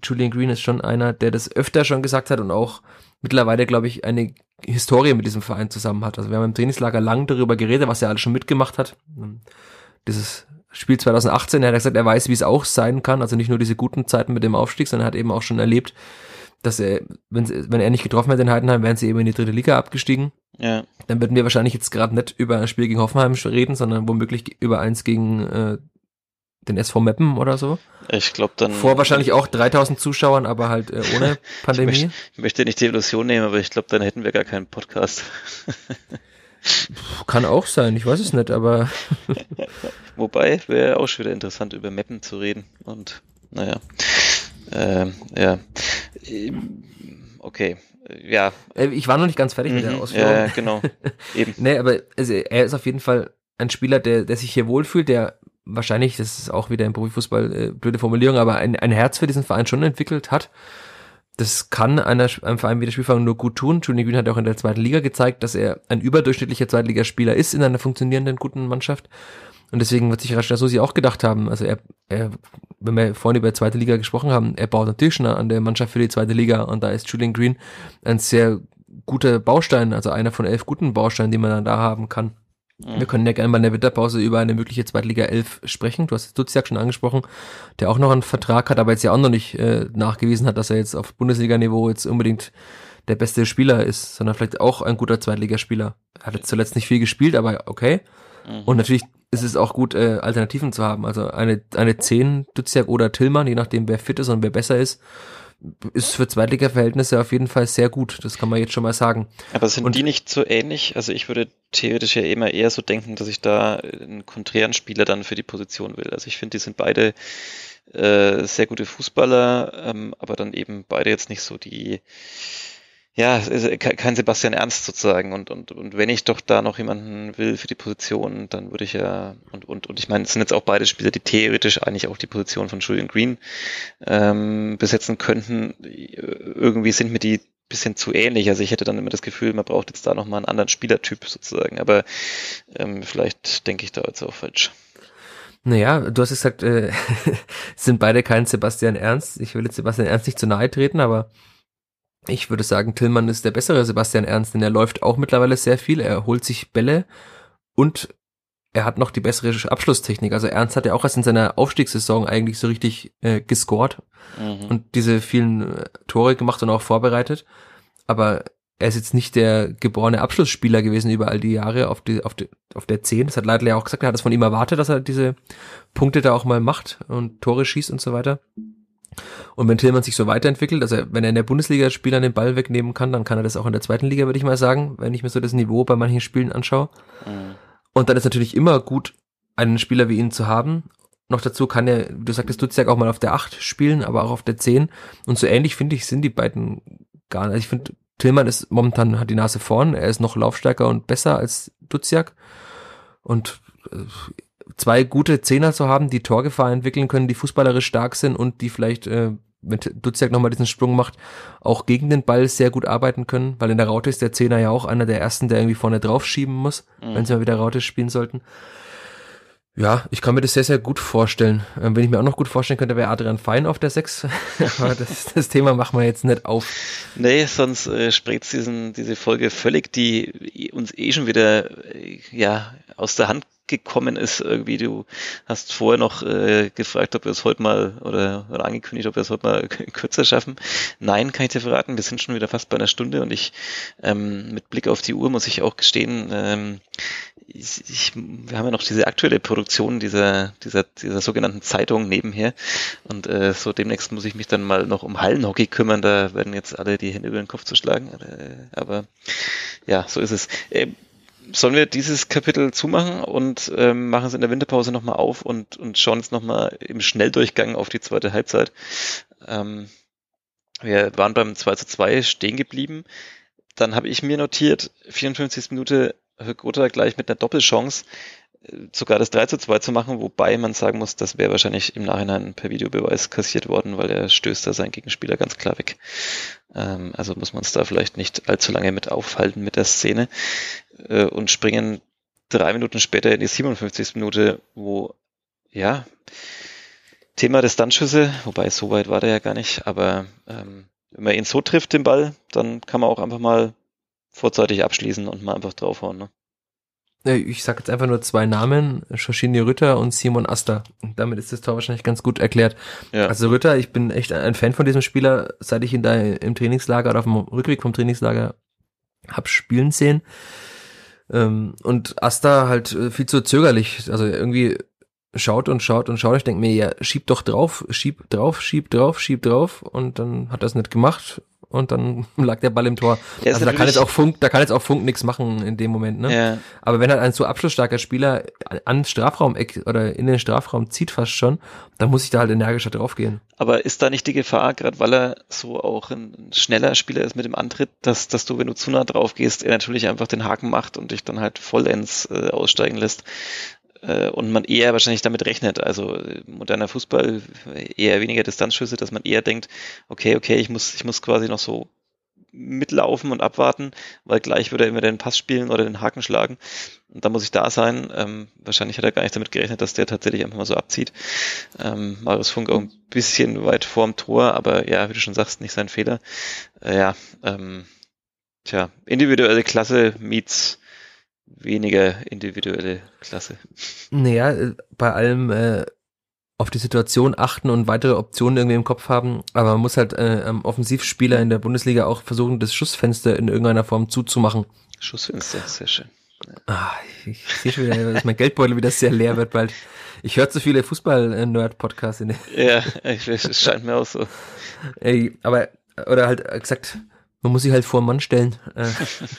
Julian Green ist schon einer, der das öfter schon gesagt hat und auch mittlerweile, glaube ich, eine Historie mit diesem Verein zusammen hat. Also wir haben im Trainingslager lang darüber geredet, was er alles schon mitgemacht hat. Dieses Spiel 2018, er hat gesagt, er weiß, wie es auch sein kann, also nicht nur diese guten Zeiten mit dem Aufstieg, sondern er hat eben auch schon erlebt, dass er, wenn, wenn er nicht getroffen hätte in Heidenheim, wären sie eben in die dritte Liga abgestiegen. Ja. Dann würden wir wahrscheinlich jetzt gerade nicht über ein Spiel gegen Hoffenheim reden, sondern womöglich über eins gegen äh, den SV Meppen oder so. Ich glaube dann. Vor wahrscheinlich auch 3000 Zuschauern, aber halt äh, ohne Pandemie. ich, möchte, ich möchte nicht die Illusion nehmen, aber ich glaube, dann hätten wir gar keinen Podcast. Kann auch sein, ich weiß es nicht, aber. Wobei, wäre auch schon wieder interessant, über Mappen zu reden. Und naja. Ähm, ja. Okay. Ja. Äh, ich war noch nicht ganz fertig mhm, mit der mhm. Ausführung. Ja, genau. Eben. nee, aber also, er ist auf jeden Fall ein Spieler, der, der sich hier wohlfühlt, der wahrscheinlich, das ist auch wieder im Profifußball äh, blöde Formulierung, aber ein, ein Herz für diesen Verein schon entwickelt hat das kann einer, einem Verein wie der Spielfang nur gut tun. Julian Green hat auch in der zweiten Liga gezeigt, dass er ein überdurchschnittlicher Zweitligaspieler ist in einer funktionierenden guten Mannschaft. Und deswegen wird sich Rashnasusi auch gedacht haben, also er, er, wenn wir vorhin über die zweite Liga gesprochen haben, er baut natürlich schon an der Mannschaft für die zweite Liga und da ist Julian Green ein sehr guter Baustein, also einer von elf guten Bausteinen, die man dann da haben kann. Mhm. Wir können ja gerne mal in der Winterpause über eine mögliche Zweitliga 11 sprechen. Du hast Duziak schon angesprochen, der auch noch einen Vertrag hat, aber jetzt ja auch noch nicht äh, nachgewiesen hat, dass er jetzt auf Bundesliga-Niveau jetzt unbedingt der beste Spieler ist, sondern vielleicht auch ein guter Zweitligaspieler. Er hat jetzt zuletzt nicht viel gespielt, aber okay. Mhm. Und natürlich ist es auch gut, äh, Alternativen zu haben. Also eine, eine 10 Duziak oder Tillmann, je nachdem wer fit ist und wer besser ist ist für Zweitliga-Verhältnisse auf jeden Fall sehr gut. Das kann man jetzt schon mal sagen. Aber sind und, die nicht so ähnlich? Also ich würde theoretisch ja immer eher so denken, dass ich da einen konträren Spieler dann für die Position will. Also ich finde, die sind beide äh, sehr gute Fußballer, ähm, aber dann eben beide jetzt nicht so die ja, kein Sebastian Ernst sozusagen. Und, und, und wenn ich doch da noch jemanden will für die Position, dann würde ich ja, und, und, und ich meine, es sind jetzt auch beide Spieler, die theoretisch eigentlich auch die Position von Julian Green ähm, besetzen könnten. Irgendwie sind mir die bisschen zu ähnlich. Also ich hätte dann immer das Gefühl, man braucht jetzt da nochmal einen anderen Spielertyp sozusagen. Aber ähm, vielleicht denke ich da jetzt auch falsch. Naja, du hast gesagt, äh, sind beide kein Sebastian Ernst. Ich will jetzt Sebastian Ernst nicht zu nahe treten, aber ich würde sagen, Tillmann ist der bessere Sebastian Ernst, denn er läuft auch mittlerweile sehr viel. Er holt sich Bälle und er hat noch die bessere Abschlusstechnik. Also Ernst hat ja auch erst in seiner Aufstiegssaison eigentlich so richtig äh, gescored mhm. und diese vielen äh, Tore gemacht und auch vorbereitet. Aber er ist jetzt nicht der geborene Abschlussspieler gewesen über all die Jahre auf, die, auf, die, auf der 10. Das hat Leitler ja auch gesagt, er hat es von ihm erwartet, dass er diese Punkte da auch mal macht und Tore schießt und so weiter. Und wenn Tillmann sich so weiterentwickelt, also wenn er in der Bundesliga Spielern den Ball wegnehmen kann, dann kann er das auch in der zweiten Liga, würde ich mal sagen, wenn ich mir so das Niveau bei manchen Spielen anschaue. Mhm. Und dann ist natürlich immer gut, einen Spieler wie ihn zu haben. Noch dazu kann er, du sagtest, Duziak auch mal auf der 8 spielen, aber auch auf der 10. Und so ähnlich, finde ich, sind die beiden gar nicht. Also ich finde, Tillmann ist momentan, hat die Nase vorn. Er ist noch laufstärker und besser als Duziak. Und äh, zwei gute Zehner zu haben, die Torgefahr entwickeln können, die fußballerisch stark sind und die vielleicht, äh, wenn Duziak nochmal diesen Sprung macht, auch gegen den Ball sehr gut arbeiten können, weil in der Raute ist der Zehner ja auch einer der ersten, der irgendwie vorne drauf schieben muss, mhm. wenn sie mal wieder Raute spielen sollten. Ja, ich kann mir das sehr, sehr gut vorstellen. Ähm, wenn ich mir auch noch gut vorstellen könnte, wäre Adrian Fein auf der 6. Aber das, das Thema machen wir jetzt nicht auf. Nee, sonst äh, springt diesen, diese Folge völlig, die uns eh schon wieder äh, ja, aus der Hand gekommen ist irgendwie. Du hast vorher noch äh, gefragt, ob wir es heute mal oder, oder angekündigt, ob wir es heute mal kürzer schaffen. Nein, kann ich dir verraten. Wir sind schon wieder fast bei einer Stunde und ich ähm, mit Blick auf die Uhr muss ich auch gestehen, ähm, ich, ich, wir haben ja noch diese aktuelle Produktion dieser, dieser, dieser sogenannten Zeitung nebenher. Und äh, so demnächst muss ich mich dann mal noch um Hallenhockey kümmern. Da werden jetzt alle die Hände über den Kopf zu schlagen. Äh, aber ja, so ist es. Äh, sollen wir dieses Kapitel zumachen und ähm, machen es in der Winterpause nochmal auf und, und schauen jetzt nochmal im Schnelldurchgang auf die zweite Halbzeit. Ähm, wir waren beim 2 zu 2 stehen geblieben. Dann habe ich mir notiert, 54. Minute Högota gleich mit einer Doppelchance äh, sogar das 3 zu 2 zu machen, wobei man sagen muss, das wäre wahrscheinlich im Nachhinein per Videobeweis kassiert worden, weil er stößt da seinen Gegenspieler ganz klar weg. Ähm, also muss man es da vielleicht nicht allzu lange mit aufhalten mit der Szene äh, und springen drei Minuten später in die 57. Minute, wo, ja, Thema Distanzschüsse, wobei so weit war der ja gar nicht, aber ähm, wenn man ihn so trifft, den Ball, dann kann man auch einfach mal vorzeitig abschließen und mal einfach draufhauen. Ne? Ich sag jetzt einfach nur zwei Namen, Shoshini Rütter und Simon Asta. Und damit ist das Tor wahrscheinlich ganz gut erklärt. Ja. Also Rütter, ich bin echt ein Fan von diesem Spieler, seit ich ihn da im Trainingslager oder auf dem Rückweg vom Trainingslager hab spielen sehen. Ähm, und Asta halt äh, viel zu zögerlich. Also irgendwie schaut und schaut und schaut. Ich denke mir, ja, schieb doch drauf, schieb drauf, schieb drauf, schieb drauf. Und dann hat er es nicht gemacht und dann lag der Ball im Tor. Also da kann jetzt auch Funk, da kann jetzt auch Funk nichts machen in dem Moment, ne? Ja. Aber wenn halt ein so abschlussstarker Spieler an Strafraum oder in den Strafraum zieht fast schon, dann muss ich da halt energischer draufgehen. Aber ist da nicht die Gefahr, gerade weil er so auch ein schneller Spieler ist mit dem Antritt, dass, dass du, wenn du zu nah drauf gehst, er natürlich einfach den Haken macht und dich dann halt vollends äh, aussteigen lässt? Äh, und man eher wahrscheinlich damit rechnet. Also moderner Fußball eher weniger Distanzschüsse, dass man eher denkt, okay, okay, ich muss, ich muss quasi noch so mitlaufen und abwarten, weil gleich würde er immer den Pass spielen oder den Haken schlagen. Und da muss ich da sein. Ähm, wahrscheinlich hat er gar nicht damit gerechnet, dass der tatsächlich einfach mal so abzieht. Ähm, Marius Funk auch ein bisschen weit vorm Tor, aber ja, wie du schon sagst, nicht sein Fehler. Äh, ja, ähm, tja, individuelle Klasse meets weniger individuelle Klasse. Naja, äh, bei allem äh, auf die Situation achten und weitere Optionen irgendwie im Kopf haben, aber man muss halt äh, am Offensivspieler in der Bundesliga auch versuchen, das Schussfenster in irgendeiner Form zuzumachen. Schussfenster, sehr schön. Ah, ich, ich sehe schon wieder, dass mein Geldbeutel wieder sehr leer wird bald. Ich höre zu viele Fußball-Nerd-Podcasts. in Ja, ich, es scheint mir auch so. Ey, aber, oder halt gesagt, man muss sich halt vor Mann stellen. Äh,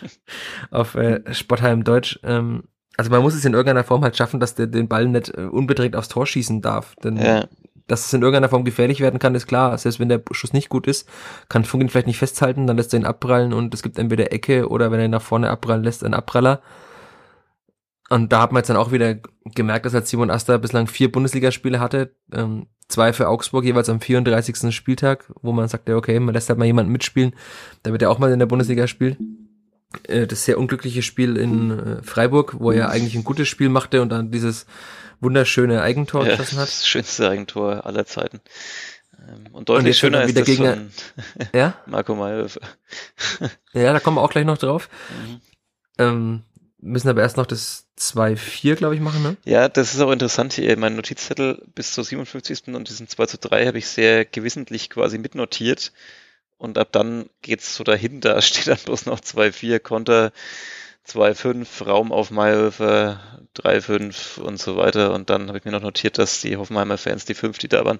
auf äh, Spottheim Deutsch. Ähm, also man muss es in irgendeiner Form halt schaffen, dass der den Ball nicht äh, unbedingt aufs Tor schießen darf. Denn ja. dass es in irgendeiner Form gefährlich werden kann, ist klar. Selbst wenn der Schuss nicht gut ist, kann Funk ihn vielleicht nicht festhalten, dann lässt er ihn abprallen und es gibt entweder Ecke oder wenn er ihn nach vorne abprallen lässt, einen Abpraller. Und da hat man jetzt dann auch wieder gemerkt, dass halt Simon Asta bislang vier Bundesligaspiele hatte, ähm, zwei für Augsburg jeweils am 34. Spieltag, wo man sagt, ja, okay, man lässt halt mal jemanden mitspielen, damit er auch mal in der Bundesliga spielt. Äh, das sehr unglückliche Spiel in äh, Freiburg, wo er eigentlich ein gutes Spiel machte und dann dieses wunderschöne Eigentor ja, geschossen hat. Das schönste Eigentor aller Zeiten. Ähm, und deutlich und schöner ist das gegen, von ja? Marco Mayhofer. ja, da kommen wir auch gleich noch drauf. Mhm. Ähm, müssen aber erst noch das 2-4, glaube ich, machen, ne? Ja, das ist auch interessant hier. Mein Notizzettel bis zur 57. und diesen 2 zu 3 habe ich sehr gewissentlich quasi mitnotiert. Und ab dann geht's so dahin, da steht dann bloß noch 2-4 Konter 2-5, Raum auf Mayhofer, 3-5 und so weiter. Und dann habe ich mir noch notiert, dass die Hoffenheimer Fans, die fünf, die da waren,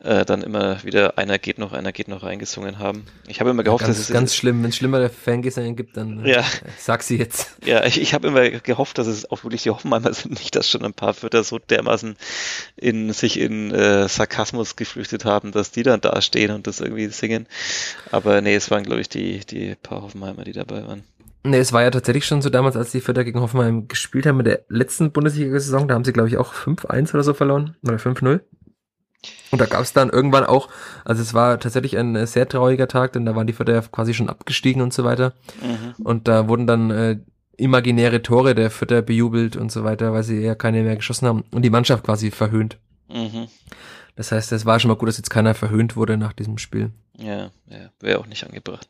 äh, dann immer wieder einer geht noch, einer geht noch reingesungen haben. Ich habe immer gehofft, ja, ganz, dass es ganz schlimm, wenn es schlimmere Fangesänge gibt, dann ja. Äh, sag sie jetzt. Ja, ich, ich habe immer gehofft, dass es auch wirklich die Hoffenheimer sind, nicht, dass schon ein paar Fütter so dermaßen in sich in äh, Sarkasmus geflüchtet haben, dass die dann da stehen und das irgendwie singen. Aber nee, es waren glaube ich die die paar Hoffenheimer, die dabei waren. Ne, es war ja tatsächlich schon so damals, als die Vierter gegen Hoffenheim gespielt haben in der letzten Bundesliga-Saison, da haben sie, glaube ich, auch 5-1 oder so verloren. Oder 5-0. Und da gab es dann irgendwann auch, also es war tatsächlich ein sehr trauriger Tag, denn da waren die Vierter ja quasi schon abgestiegen und so weiter. Mhm. Und da wurden dann äh, imaginäre Tore der Vierter bejubelt und so weiter, weil sie ja keine mehr geschossen haben und die Mannschaft quasi verhöhnt. Mhm. Das heißt, es war schon mal gut, dass jetzt keiner verhöhnt wurde nach diesem Spiel. Ja, ja wäre auch nicht angebracht.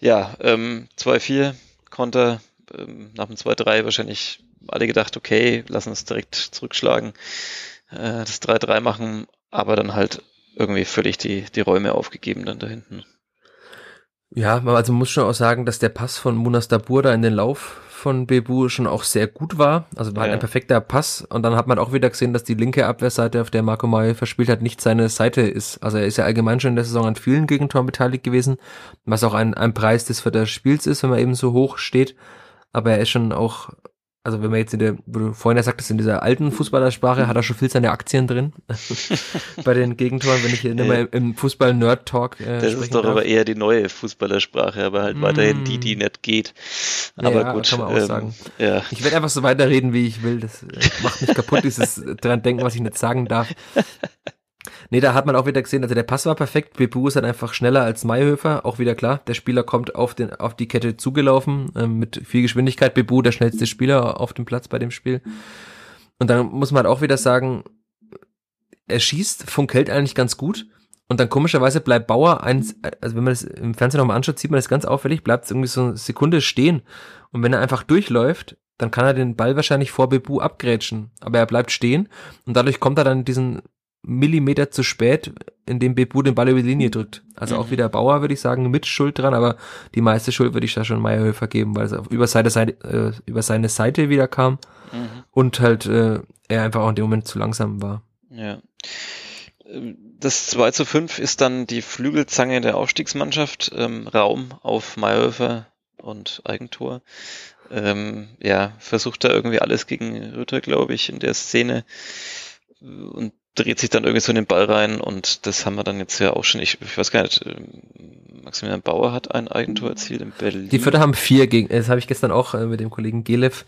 Ja, ähm, 2-4 Konter. Ähm, nach dem 2-3 wahrscheinlich alle gedacht, okay, lass uns direkt zurückschlagen, äh, das 3-3 machen, aber dann halt irgendwie völlig die, die Räume aufgegeben dann da hinten. Ja, also man muss schon auch sagen, dass der Pass von Munas Dabur da in den Lauf von Bebu schon auch sehr gut war. Also war halt ja. ein perfekter Pass. Und dann hat man auch wieder gesehen, dass die linke Abwehrseite, auf der Marco Mai verspielt hat, nicht seine Seite ist. Also er ist ja allgemein schon in der Saison an vielen Gegentoren beteiligt gewesen, was auch ein, ein Preis des für das Spiels ist, wenn man eben so hoch steht. Aber er ist schon auch also wenn man jetzt in der, wo du vorhin ja sagtest, in dieser alten Fußballersprache hat er schon viel seine Aktien drin bei den Gegentoren, wenn ich hier immer im Fußball-Nerd-Talk äh, Das ist doch darf. aber eher die neue Fußballersprache, aber halt mm. weiterhin die, die nicht geht. Aber ja, gut. Kann man auch ähm, sagen. Ja. Ich werde einfach so weiterreden, wie ich will. Das äh, macht mich kaputt, dieses dran denken, was ich nicht sagen darf. Nee, da hat man auch wieder gesehen, also der Pass war perfekt. Bebu ist halt einfach schneller als Mayhöfer. Auch wieder klar, der Spieler kommt auf, den, auf die Kette zugelaufen äh, mit viel Geschwindigkeit. Bebu, der schnellste Spieler auf dem Platz bei dem Spiel. Und dann muss man halt auch wieder sagen, er schießt, Funk hält eigentlich ganz gut. Und dann komischerweise bleibt Bauer eins, also wenn man das im Fernsehen nochmal anschaut, sieht man das ganz auffällig, bleibt irgendwie so eine Sekunde stehen. Und wenn er einfach durchläuft, dann kann er den Ball wahrscheinlich vor Bebu abgrätschen. Aber er bleibt stehen und dadurch kommt er dann diesen Millimeter zu spät, in dem Bebu den Ball über die Linie drückt. Also mhm. auch wieder Bauer, würde ich sagen, mit Schuld dran, aber die meiste Schuld würde ich da schon Meierhöfer geben, weil es über seine Seite, äh, über seine Seite wieder kam mhm. und halt äh, er einfach auch in dem Moment zu langsam war. Ja. Das 2 zu 5 ist dann die Flügelzange der Aufstiegsmannschaft, ähm, Raum auf Meierhöfer und Eigentor. Ähm, ja, versucht da irgendwie alles gegen Rütter, glaube ich, in der Szene und dreht sich dann irgendwie so in den Ball rein und das haben wir dann jetzt ja auch schon, ich, ich weiß gar nicht, äh, Maximilian Bauer hat ein Eigentor erzielt in Berlin. Die Vierter haben vier gegen, das habe ich gestern auch äh, mit dem Kollegen Gelev,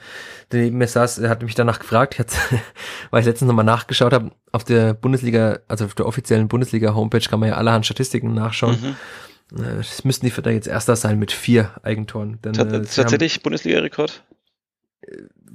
der neben mir saß, er hat mich danach gefragt, jetzt, weil ich letztens nochmal nachgeschaut habe, auf der Bundesliga, also auf der offiziellen Bundesliga-Homepage kann man ja allerhand Statistiken nachschauen. Mhm. Es müssten die Vierter jetzt Erster sein mit vier Eigentoren. Denn, äh, tatsächlich Bundesliga-Rekord?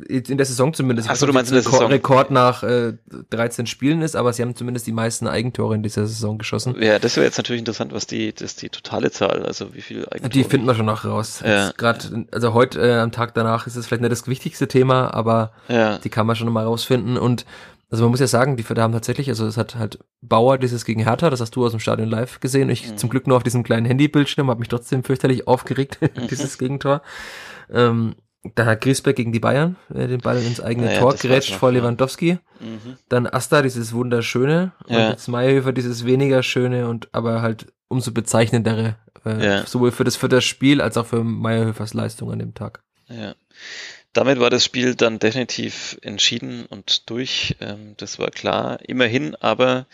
In der Saison zumindest. Achso, du meinst in der Saison. Rekord nach äh, 13 Spielen ist, aber sie haben zumindest die meisten Eigentore in dieser Saison geschossen. Ja, das wäre jetzt natürlich interessant, was die, das die totale Zahl, also wie viel Eigentore. Die finden wir schon noch raus. Ja. Gerade, also heute äh, am Tag danach ist es vielleicht nicht das wichtigste Thema, aber ja. die kann man schon noch mal rausfinden und also man muss ja sagen, die haben tatsächlich, also es hat halt Bauer dieses gegen Hertha, das hast du aus dem Stadion live gesehen. Ich mhm. zum Glück nur auf diesem kleinen Handybildschirm, habe mich trotzdem fürchterlich aufgeregt, dieses Gegentor. Ähm, dann hat Griesbeck gegen die Bayern äh, den Ball ins eigene naja, Tor gerätscht vor Lewandowski. Mhm. Dann Asta, dieses wunderschöne. Ja. Und jetzt Meyerhöfer, dieses weniger schöne und aber halt umso bezeichnendere. Äh, ja. Sowohl für das, für das Spiel als auch für Meyerhöfers Leistung an dem Tag. Ja. Damit war das Spiel dann definitiv entschieden und durch. Ähm, das war klar. Immerhin aber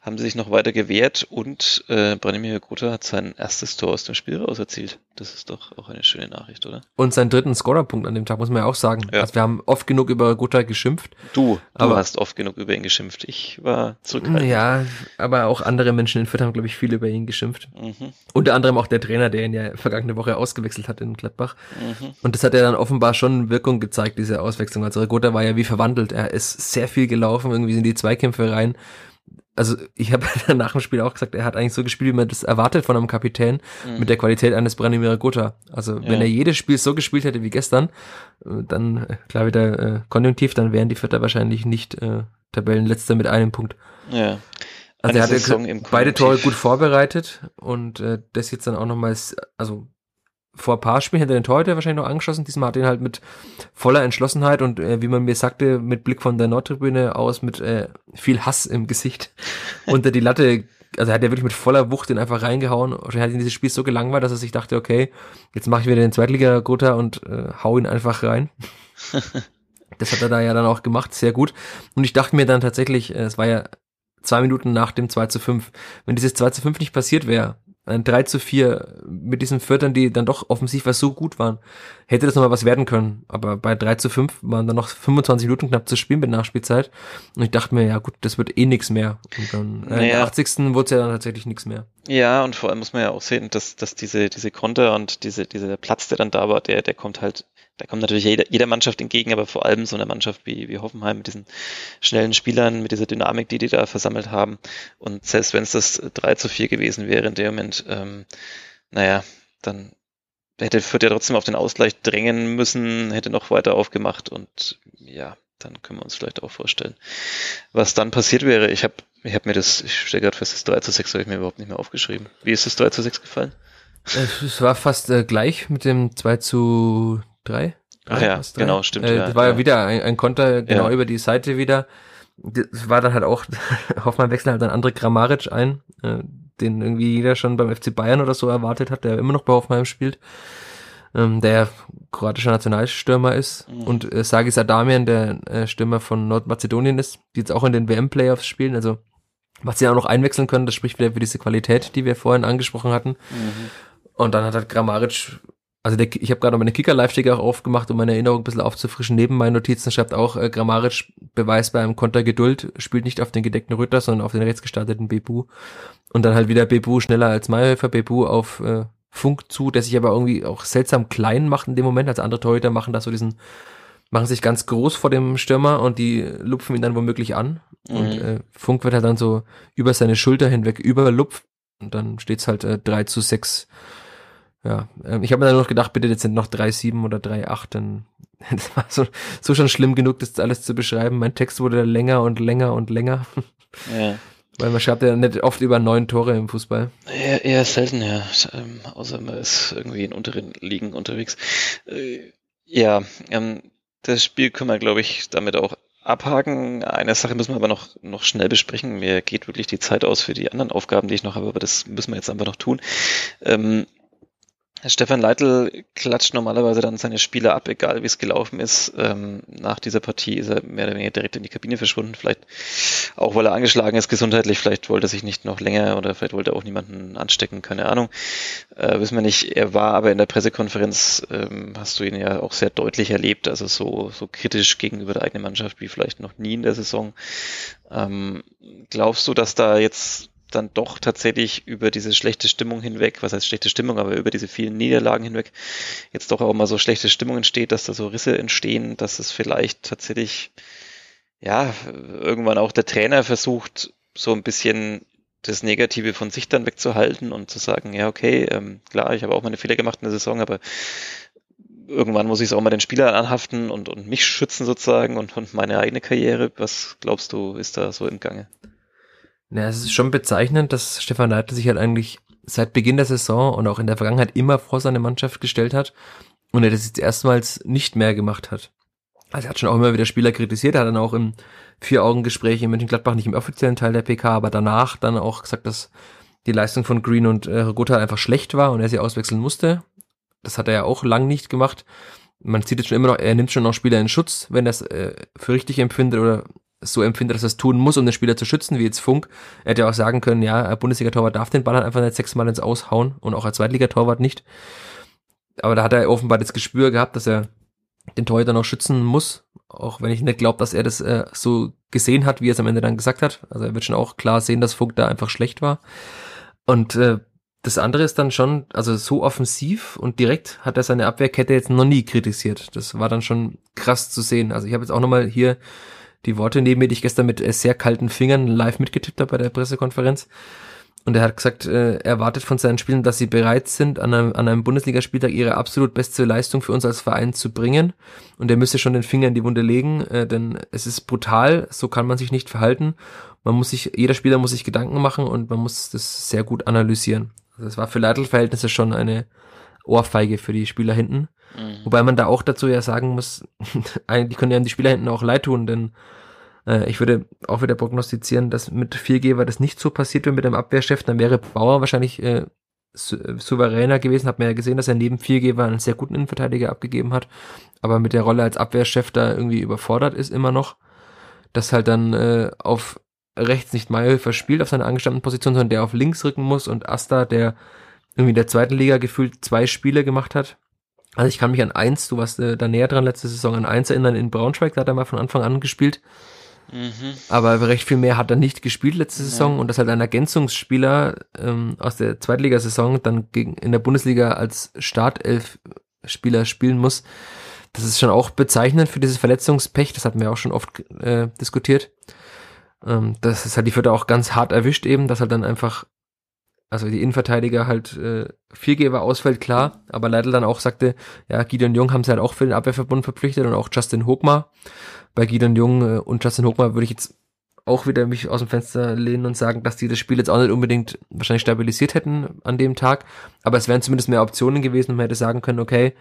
haben sie sich noch weiter gewehrt und äh, Branimir Gota hat sein erstes Tor aus dem Spiel raus erzielt. Das ist doch auch eine schöne Nachricht, oder? Und seinen dritten Scorerpunkt an dem Tag, muss man ja auch sagen. Ja. Also wir haben oft genug über Gota geschimpft. Du, du hast oft genug über ihn geschimpft. Ich war zurückhaltend. Ja, aber auch andere Menschen in Fürth haben, glaube ich, viel über ihn geschimpft. Mhm. Unter anderem auch der Trainer, der ihn ja vergangene Woche ausgewechselt hat in Gladbach. Mhm. Und das hat er dann offenbar schon Wirkung gezeigt, diese Auswechslung. Also Gota war ja wie verwandelt. Er ist sehr viel gelaufen, irgendwie sind die Zweikämpfe rein also ich habe nach dem Spiel auch gesagt, er hat eigentlich so gespielt, wie man das erwartet von einem Kapitän mhm. mit der Qualität eines Branimir Gotha. Also ja. wenn er jedes Spiel so gespielt hätte wie gestern, dann klar wieder äh, konjunktiv, dann wären die Vierter wahrscheinlich nicht äh, Tabellenletzter mit einem Punkt. Ja. Also er hat beide Tore gut vorbereitet und äh, das jetzt dann auch nochmals, also vor ein paar Spielen hätte er den Torhüter wahrscheinlich noch angeschossen. Diesmal hat er ihn halt mit voller Entschlossenheit und äh, wie man mir sagte, mit Blick von der Nordtribüne aus mit äh, viel Hass im Gesicht unter die Latte. Also er hat er wirklich mit voller Wucht den einfach reingehauen. Und er hat ihn dieses Spiel so gelangweilt, dass er sich dachte, okay, jetzt mache ich wieder den Zweitliga-Gotha und äh, hau ihn einfach rein. das hat er da ja dann auch gemacht, sehr gut. Und ich dachte mir dann tatsächlich, äh, es war ja zwei Minuten nach dem 2 zu 5, wenn dieses 2 zu 5 nicht passiert wäre, ein 3 zu 4 mit diesen Viertern, die dann doch offensiv was so gut waren, hätte das nochmal was werden können. Aber bei 3 zu 5 waren dann noch 25 Minuten knapp zu spielen mit Nachspielzeit. Und ich dachte mir, ja gut, das wird eh nix mehr. Und dann äh, naja. in der 80. wurde es ja dann tatsächlich nix mehr. Ja, und vor allem muss man ja auch sehen, dass, dass diese, diese Konter und diese, dieser Platz, der dann da war, der, der kommt halt da kommt natürlich jeder, jeder Mannschaft entgegen, aber vor allem so eine Mannschaft wie, wie Hoffenheim mit diesen schnellen Spielern, mit dieser Dynamik, die die da versammelt haben. Und selbst wenn es das 3 zu 4 gewesen wäre in dem Moment, ähm, naja, dann hätte Fürth ja trotzdem auf den Ausgleich drängen müssen, hätte noch weiter aufgemacht und ja, dann können wir uns vielleicht auch vorstellen, was dann passiert wäre. Ich habe ich hab mir das, ich stelle gerade fest, das 3 zu 6 habe ich mir überhaupt nicht mehr aufgeschrieben. Wie ist das 3 zu 6 gefallen? Es war fast äh, gleich mit dem 2 zu drei. Ach ja, genau, stimmt. Äh, das war ja, wieder ein, ein Konter genau ja. über die Seite wieder. Das war dann halt auch, Hoffmann wechselt halt dann André Kramaric ein, äh, den irgendwie jeder schon beim FC Bayern oder so erwartet hat, der immer noch bei Hoffenheim spielt, ähm, der kroatischer Nationalstürmer ist mhm. und äh, Sagis Adamian, der äh, Stürmer von Nordmazedonien ist, die jetzt auch in den WM-Playoffs spielen, also was sie auch noch einwechseln können, das spricht wieder für diese Qualität, die wir vorhin angesprochen hatten. Mhm. Und dann hat halt Grammaric also der, ich habe gerade meine Kicker-Live-Ticker auch aufgemacht, um meine Erinnerung ein bisschen aufzufrischen. Neben meinen Notizen schreibt auch äh, grammarisch Beweis beim Konter Geduld, spielt nicht auf den gedeckten Rütter, sondern auf den rechtsgestarteten Bebu. Und dann halt wieder Bebu schneller als Mayhöfer, Bebu auf äh, Funk zu, der sich aber irgendwie auch seltsam klein macht in dem Moment. als andere Torhüter machen das so diesen, machen sich ganz groß vor dem Stürmer und die lupfen ihn dann womöglich an. Mhm. Und äh, Funk wird halt dann so über seine Schulter hinweg überlupft. Und dann steht's halt äh, 3 zu 6 ja, ähm, ich habe mir dann noch gedacht, bitte jetzt sind noch 3,7 oder 3,8, dann das war so, so schon schlimm genug, das alles zu beschreiben. Mein Text wurde länger und länger und länger. Ja. Weil man schreibt ja nicht oft über neun Tore im Fußball. Eher, eher selten, ja. Ähm, außer man ist irgendwie in unteren Ligen unterwegs. Äh, ja, ähm, das Spiel können wir, glaube ich, damit auch abhaken. Eine Sache müssen wir aber noch, noch schnell besprechen. Mir geht wirklich die Zeit aus für die anderen Aufgaben, die ich noch habe, aber das müssen wir jetzt einfach noch tun. Ähm, Stefan Leitl klatscht normalerweise dann seine Spieler ab, egal wie es gelaufen ist. Ähm, nach dieser Partie ist er mehr oder weniger direkt in die Kabine verschwunden. Vielleicht auch, weil er angeschlagen ist gesundheitlich. Vielleicht wollte er sich nicht noch länger oder vielleicht wollte er auch niemanden anstecken. Keine Ahnung. Äh, wissen wir nicht. Er war aber in der Pressekonferenz, ähm, hast du ihn ja auch sehr deutlich erlebt. Also so, so kritisch gegenüber der eigenen Mannschaft wie vielleicht noch nie in der Saison. Ähm, glaubst du, dass da jetzt dann doch tatsächlich über diese schlechte Stimmung hinweg, was heißt schlechte Stimmung, aber über diese vielen Niederlagen hinweg, jetzt doch auch mal so schlechte Stimmung entsteht, dass da so Risse entstehen, dass es vielleicht tatsächlich, ja, irgendwann auch der Trainer versucht, so ein bisschen das Negative von sich dann wegzuhalten und zu sagen, ja, okay, ähm, klar, ich habe auch meine Fehler gemacht in der Saison, aber irgendwann muss ich es auch mal den Spielern anhaften und, und mich schützen sozusagen und, und meine eigene Karriere. Was glaubst du, ist da so im Gange? Ja, es ist schon bezeichnend, dass Stefan Leitl sich halt eigentlich seit Beginn der Saison und auch in der Vergangenheit immer vor seine Mannschaft gestellt hat und er das jetzt erstmals nicht mehr gemacht hat. Also er hat schon auch immer wieder Spieler kritisiert, er hat dann auch im Vier-Augen-Gespräch in Mönchengladbach, nicht im offiziellen Teil der PK, aber danach dann auch gesagt, dass die Leistung von Green und äh, Rogota einfach schlecht war und er sie auswechseln musste. Das hat er ja auch lang nicht gemacht. Man sieht jetzt schon immer noch, er nimmt schon noch Spieler in Schutz, wenn er es äh, für richtig empfindet oder so empfindet, dass er es tun muss, um den Spieler zu schützen, wie jetzt Funk. Er hätte ja auch sagen können, ja, Bundesliga-Torwart darf den Ball halt einfach nicht sechsmal ins Aushauen und auch als Zweitligatorwart nicht. Aber da hat er offenbar das Gespür gehabt, dass er den Torhüter noch schützen muss, auch wenn ich nicht glaube, dass er das äh, so gesehen hat, wie er es am Ende dann gesagt hat. Also er wird schon auch klar sehen, dass Funk da einfach schlecht war. Und äh, das andere ist dann schon, also so offensiv und direkt hat er seine Abwehrkette jetzt noch nie kritisiert. Das war dann schon krass zu sehen. Also ich habe jetzt auch nochmal hier die Worte neben mir, die ich gestern mit äh, sehr kalten Fingern live mitgetippt habe bei der Pressekonferenz. Und er hat gesagt, äh, er erwartet von seinen Spielern, dass sie bereit sind, an einem, an einem Bundesligaspieltag ihre absolut beste Leistung für uns als Verein zu bringen. Und er müsste schon den Finger in die Wunde legen, äh, denn es ist brutal, so kann man sich nicht verhalten. Man muss sich, jeder Spieler muss sich Gedanken machen und man muss das sehr gut analysieren. Also das war für Leitl-Verhältnisse schon eine Ohrfeige für die Spieler hinten. Mhm. Wobei man da auch dazu ja sagen muss, eigentlich können ja die Spieler hinten auch leid tun, denn äh, ich würde auch wieder prognostizieren, dass mit Viergeber das nicht so passiert wäre mit dem Abwehrchef, dann wäre Bauer wahrscheinlich äh, sou souveräner gewesen. Hat man ja gesehen, dass er neben Viergeber einen sehr guten Innenverteidiger abgegeben hat, aber mit der Rolle als Abwehrchef da irgendwie überfordert ist immer noch. Dass halt dann äh, auf rechts nicht Mayhöfer spielt auf seiner angestammten Position, sondern der auf links rücken muss und Asta, der irgendwie in der zweiten Liga gefühlt zwei Spiele gemacht hat. Also ich kann mich an eins, du warst äh, da näher dran letzte Saison, an eins erinnern in Braunschweig, da hat er mal von Anfang an gespielt. Mhm. Aber recht viel mehr hat er nicht gespielt letzte Saison ja. und das halt ein Ergänzungsspieler ähm, aus der Zweitligasaison dann gegen, in der Bundesliga als Startelf-Spieler spielen muss. Das ist schon auch bezeichnend für dieses Verletzungspech, das hatten wir auch schon oft äh, diskutiert. Ähm, das ist halt die Vierte auch ganz hart erwischt eben, dass halt dann einfach also die Innenverteidiger halt äh, Viergeber ausfällt, klar, aber Leitl dann auch sagte, ja, Gideon Jung haben sie halt auch für den Abwehrverbund verpflichtet und auch Justin Hochmar. Bei Gideon Jung äh, und Justin Hochmar würde ich jetzt auch wieder mich aus dem Fenster lehnen und sagen, dass die das Spiel jetzt auch nicht unbedingt wahrscheinlich stabilisiert hätten an dem Tag, aber es wären zumindest mehr Optionen gewesen und man hätte sagen können, okay,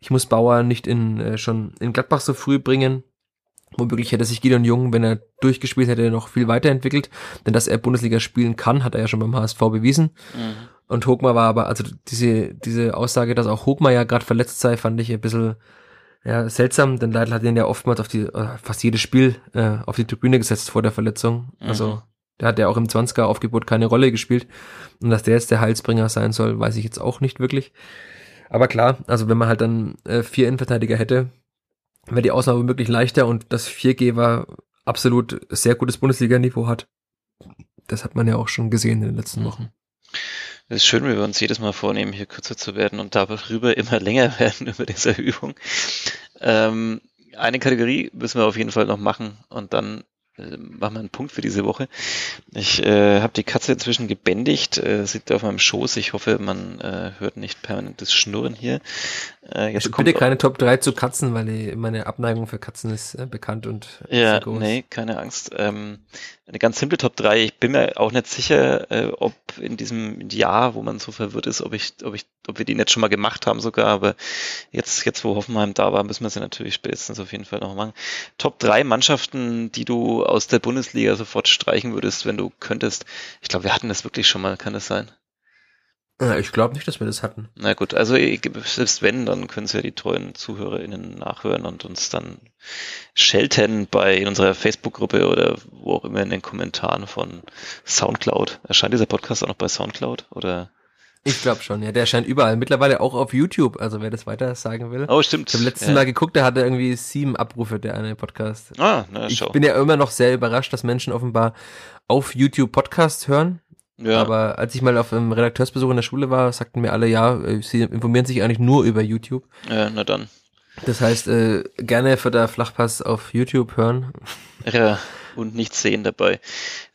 ich muss Bauer nicht in äh, schon in Gladbach so früh bringen, Womöglich hätte sich Gideon Jung, wenn er durchgespielt hätte, noch viel weiterentwickelt. Denn dass er Bundesliga spielen kann, hat er ja schon beim HSV bewiesen. Mhm. Und Hogmar war aber, also diese, diese Aussage, dass auch Hogmar ja gerade verletzt sei, fand ich ein bisschen ja, seltsam, denn Leitl hat ihn ja oftmals auf die, äh, fast jedes Spiel äh, auf die Tribüne gesetzt vor der Verletzung. Mhm. Also der hat ja auch im 20er Aufgebot keine Rolle gespielt. Und dass der jetzt der Heilsbringer sein soll, weiß ich jetzt auch nicht wirklich. Aber klar, also wenn man halt dann äh, vier Innenverteidiger hätte, wäre die Ausnahme wirklich leichter und das 4G war absolut sehr gutes Bundesliga-Niveau hat. Das hat man ja auch schon gesehen in den letzten Wochen. Es ist schön, wenn wir uns jedes Mal vornehmen, hier kürzer zu werden und darüber immer länger werden über diese Übung. Ähm, eine Kategorie müssen wir auf jeden Fall noch machen und dann machen wir einen Punkt für diese Woche. Ich äh, habe die Katze inzwischen gebändigt, äh, sitzt auf meinem Schoß. Ich hoffe, man äh, hört nicht permanentes Schnurren hier. Äh, jetzt also bitte keine Top 3 zu Katzen, weil die, meine Abneigung für Katzen ist äh, bekannt und Ja, nee, keine Angst. Ähm, eine ganz simple Top 3. Ich bin mir auch nicht sicher, äh, ob in diesem Jahr, wo man so verwirrt ist, ob ich, ob ich, ob wir die nicht schon mal gemacht haben sogar, aber jetzt, jetzt wo Hoffenheim da war, müssen wir sie natürlich spätestens auf jeden Fall noch machen. Top 3 Mannschaften, die du aus der Bundesliga sofort streichen würdest, wenn du könntest. Ich glaube, wir hatten das wirklich schon mal, kann das sein? Ja, ich glaube nicht, dass wir das hatten. Na gut, also selbst wenn, dann können es ja die treuen ZuhörerInnen nachhören und uns dann schelten bei in unserer Facebook-Gruppe oder wo auch immer in den Kommentaren von Soundcloud. Erscheint dieser Podcast auch noch bei Soundcloud oder? Ich glaube schon, ja. Der erscheint überall. Mittlerweile auch auf YouTube, also wer das weiter sagen will. Oh, stimmt. Ich habe letztes ja. Mal geguckt, da hatte irgendwie sieben Abrufe, der eine Podcast. Ah, na, schau. Ich bin ja immer noch sehr überrascht, dass Menschen offenbar auf YouTube Podcasts hören Ja. Aber als ich mal auf einem Redakteursbesuch in der Schule war, sagten mir alle, ja, äh, sie informieren sich eigentlich nur über YouTube. Ja, na dann. Das heißt, äh, gerne für der Flachpass auf YouTube hören. Ja, und nichts sehen dabei.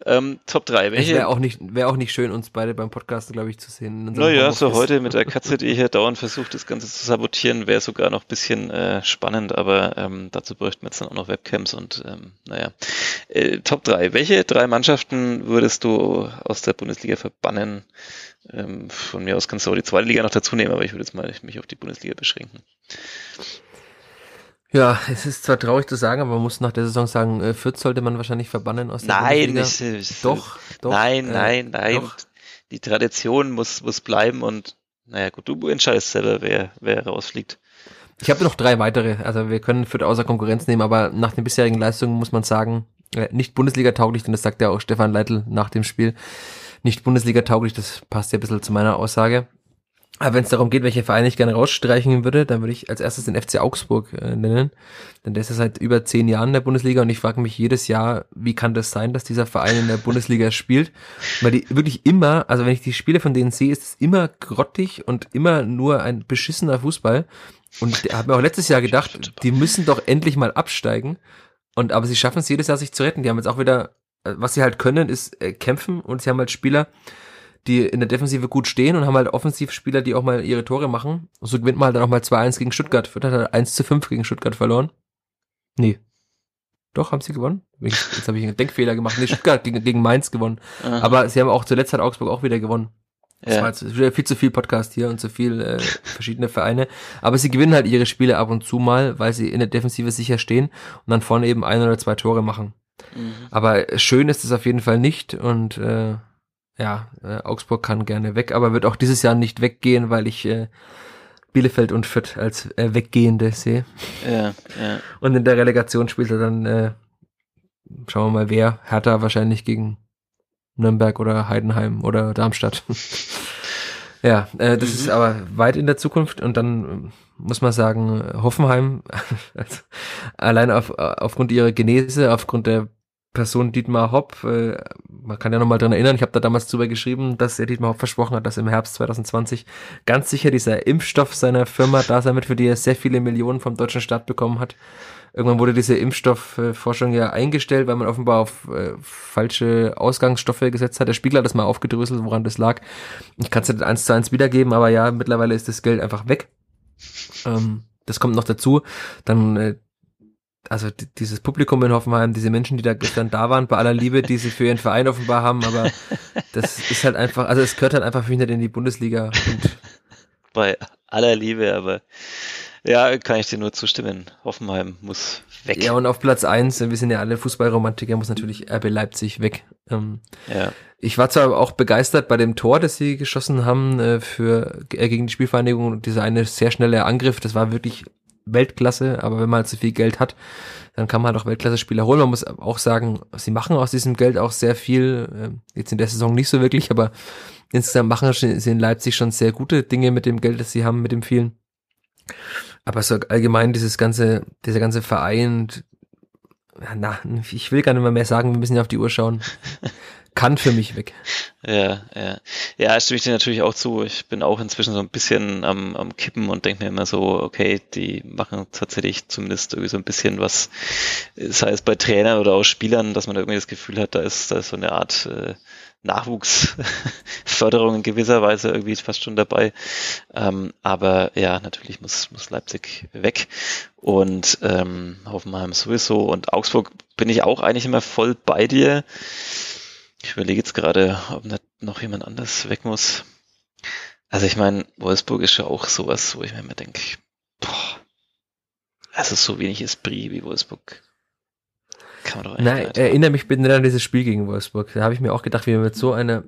Ähm, Top 3. Welche? Wäre auch, nicht, wär auch nicht schön, uns beide beim Podcast, glaube ich, zu sehen. Naja, so heute mit der Katze, die hier dauernd versucht, das Ganze zu sabotieren, wäre sogar noch ein bisschen äh, spannend, aber ähm, dazu bräuchten wir jetzt dann auch noch Webcams und ähm, naja. Äh, Top 3. Welche drei Mannschaften würdest du aus der Bundesliga verbannen? Ähm, von mir aus kannst du auch die zweite Liga noch dazu nehmen, aber ich würde jetzt mal mich auf die Bundesliga beschränken. Ja, es ist zwar traurig zu sagen, aber man muss nach der Saison sagen, äh, Fürth sollte man wahrscheinlich verbannen aus der Nein, ich, ich, doch, doch. Nein, äh, nein, nein. Doch. Die Tradition muss, muss bleiben und naja gut, du entscheidest selber, wer, wer rausfliegt. Ich habe noch drei weitere, also wir können Fürth außer Konkurrenz nehmen, aber nach den bisherigen Leistungen muss man sagen, äh, nicht Bundesliga tauglich, denn das sagt ja auch Stefan Leitl nach dem Spiel. Nicht Bundesliga tauglich, das passt ja ein bisschen zu meiner Aussage. Aber wenn es darum geht, welche Vereine ich gerne rausstreichen würde, dann würde ich als erstes den FC Augsburg äh, nennen. Denn der ist ja seit über zehn Jahren in der Bundesliga und ich frage mich jedes Jahr, wie kann das sein, dass dieser Verein in der Bundesliga spielt? Weil die wirklich immer, also wenn ich die Spiele von denen sehe, ist es immer grottig und immer nur ein beschissener Fußball. Und ich habe mir auch letztes Jahr gedacht, die müssen doch endlich mal absteigen. Und aber sie schaffen es jedes Jahr, sich zu retten. Die haben jetzt auch wieder, äh, was sie halt können, ist äh, kämpfen und sie haben halt Spieler, die in der Defensive gut stehen und haben halt Offensivspieler, die auch mal ihre Tore machen. Und so gewinnt man halt dann auch mal 2-1 gegen Stuttgart. Hat halt 1 zu 5 gegen Stuttgart verloren. Nee. Doch, haben sie gewonnen? Jetzt habe ich einen Denkfehler gemacht. Nee, Stuttgart gegen, gegen Mainz gewonnen. Aha. Aber sie haben auch zuletzt hat Augsburg auch wieder gewonnen. Das ja. war jetzt wieder viel zu viel Podcast hier und zu viel äh, verschiedene Vereine. Aber sie gewinnen halt ihre Spiele ab und zu mal, weil sie in der Defensive sicher stehen und dann vorne eben ein oder zwei Tore machen. Mhm. Aber schön ist es auf jeden Fall nicht und äh, ja, äh, Augsburg kann gerne weg, aber wird auch dieses Jahr nicht weggehen, weil ich äh, Bielefeld und Fürth als äh, Weggehende sehe. Ja, ja. Und in der Relegation spielt er dann, äh, schauen wir mal wer, Hertha wahrscheinlich gegen Nürnberg oder Heidenheim oder Darmstadt. ja, äh, das mhm. ist aber weit in der Zukunft und dann äh, muss man sagen, Hoffenheim, also allein auf, aufgrund ihrer Genese, aufgrund der Person Dietmar Hopp, äh, man kann ja nochmal dran erinnern, ich habe da damals drüber geschrieben, dass er Dietmar Hopp versprochen hat, dass im Herbst 2020 ganz sicher dieser Impfstoff seiner Firma da sein wird, für die er sehr viele Millionen vom deutschen Staat bekommen hat. Irgendwann wurde diese Impfstoffforschung ja eingestellt, weil man offenbar auf äh, falsche Ausgangsstoffe gesetzt hat. Der Spiegel hat das mal aufgedröselt, woran das lag. Ich kann es nicht eins zu eins wiedergeben, aber ja, mittlerweile ist das Geld einfach weg. Ähm, das kommt noch dazu. Dann äh, also dieses Publikum in Hoffenheim, diese Menschen, die da gestern da waren, bei aller Liebe, die sie für ihren Verein offenbar haben, aber das ist halt einfach, also es gehört halt einfach für mich nicht in die Bundesliga. Und bei aller Liebe, aber ja, kann ich dir nur zustimmen. Hoffenheim muss weg. Ja, und auf Platz eins, wir sind ja alle Fußballromantiker, muss natürlich RB Leipzig weg. Ähm, ja. Ich war zwar auch begeistert bei dem Tor, das sie geschossen haben äh, für äh, gegen die Spielvereinigung, dieser eine sehr schnelle Angriff, das war wirklich Weltklasse, aber wenn man halt so viel Geld hat, dann kann man halt auch Weltklasse-Spieler holen. Man muss auch sagen, sie machen aus diesem Geld auch sehr viel, ähm, jetzt in der Saison nicht so wirklich, aber insgesamt machen sie in Leipzig schon sehr gute Dinge mit dem Geld, das sie haben, mit dem vielen. Aber so allgemein dieses ganze, dieser ganze Verein, na, ich will gar nicht mehr, mehr sagen, wir müssen ja auf die Uhr schauen. kann für mich weg. Ja, ja. Ja, stimme ich dir natürlich auch zu. Ich bin auch inzwischen so ein bisschen am, am Kippen und denke mir immer so, okay, die machen tatsächlich zumindest irgendwie so ein bisschen was, sei es bei Trainern oder auch Spielern, dass man irgendwie das Gefühl hat, da ist, da ist so eine Art äh, Nachwuchsförderung in gewisser Weise irgendwie fast schon dabei. Ähm, aber ja, natürlich muss, muss Leipzig weg und ähm, Hoffenheim sowieso und Augsburg bin ich auch eigentlich immer voll bei dir. Ich überlege jetzt gerade, ob nicht noch jemand anders weg muss. Also ich meine, Wolfsburg ist ja auch sowas, wo ich mir immer denke, boah, also so wenig Esprit wie Wolfsburg. Kann man doch Nein, erinnere mich bitte an dieses Spiel gegen Wolfsburg. Da habe ich mir auch gedacht, wie man mit so einer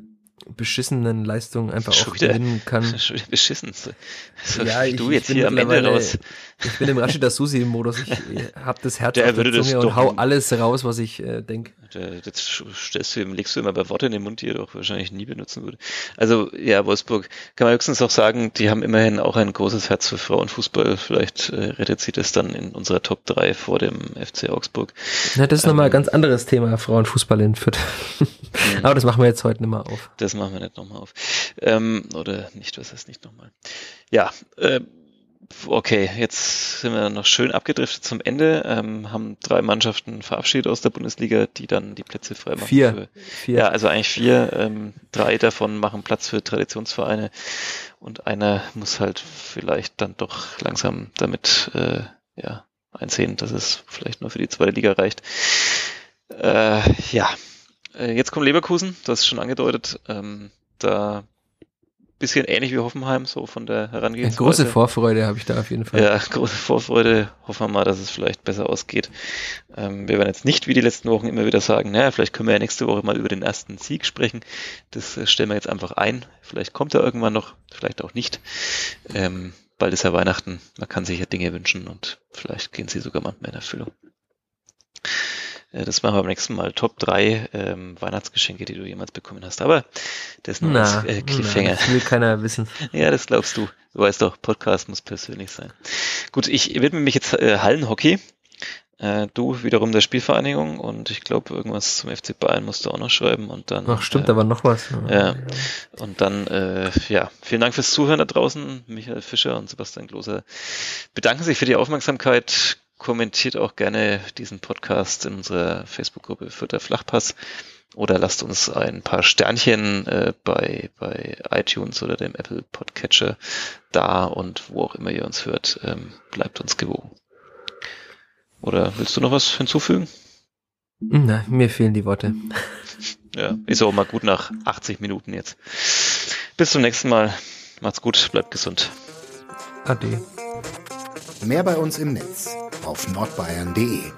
beschissenen Leistung einfach schon auch wieder, gewinnen kann. Schon wieder beschissen. So, ja, ich, du jetzt hier am Ende raus. Ich bin im Rashida Susi-Modus. Ich, habe das Herz Der auf der Zunge und hau alles raus, was ich äh, denke. das stellst du ihm, legst du immer bei Worte in den Mund, die er doch wahrscheinlich nie benutzen würde. Also ja, Wolfsburg kann man höchstens auch sagen, die haben immerhin auch ein großes Herz für Frauenfußball. Vielleicht äh, rettet sie das dann in unserer Top 3 vor dem FC Augsburg. Ja, das ist ähm, nochmal ein ganz anderes Thema, Frauenfußball in Fürth. Aber das machen wir jetzt heute nicht mal auf. Das machen wir nicht nochmal auf. Ähm, oder nicht, was heißt nicht nochmal. Ja, äh, okay, jetzt sind wir noch schön abgedriftet zum Ende, ähm, haben drei Mannschaften verabschiedet aus der Bundesliga, die dann die Plätze frei machen. Vier. Für, vier. Ja, also eigentlich vier. Ähm, drei davon machen Platz für Traditionsvereine und einer muss halt vielleicht dann doch langsam damit äh, ja, einsehen, dass es vielleicht nur für die zweite Liga reicht. Äh, ja, jetzt kommt Leverkusen, das ist schon angedeutet. Ähm, da bisschen ähnlich wie Hoffenheim, so von der Herangehensweise. große Vorfreude habe ich da auf jeden Fall. Ja, große Vorfreude. Hoffen wir mal, dass es vielleicht besser ausgeht. Ähm, wir werden jetzt nicht wie die letzten Wochen immer wieder sagen, naja, vielleicht können wir ja nächste Woche mal über den ersten Sieg sprechen. Das äh, stellen wir jetzt einfach ein. Vielleicht kommt er irgendwann noch, vielleicht auch nicht. Ähm, bald ist ja Weihnachten. Man kann sich ja Dinge wünschen und vielleicht gehen sie sogar manchmal in Erfüllung. Äh, das machen wir beim nächsten Mal. Top 3 ähm, Weihnachtsgeschenke, die du jemals bekommen hast. Aber das ist nur na, das äh, Cliffhanger. Na, das will keiner wissen. ja, das glaubst du. Du weißt doch, Podcast muss persönlich sein. Gut, ich widme mich jetzt äh, Hallenhockey. Äh, du wiederum der Spielvereinigung und ich glaube, irgendwas zum FC Bayern musst du auch noch schreiben und dann. Ach, stimmt, äh, war noch was. Ja. Und dann, äh, ja, vielen Dank fürs Zuhören da draußen. Michael Fischer und Sebastian Gloser bedanken sich für die Aufmerksamkeit kommentiert auch gerne diesen Podcast in unserer Facebook-Gruppe für der Flachpass oder lasst uns ein paar Sternchen äh, bei, bei iTunes oder dem Apple Podcatcher da und wo auch immer ihr uns hört, ähm, bleibt uns gewogen. Oder willst du noch was hinzufügen? Na, mir fehlen die Worte. Ja, ist auch mal gut nach 80 Minuten jetzt. Bis zum nächsten Mal. Macht's gut, bleibt gesund. Ade. Mehr bei uns im Netz auf nordbayern.de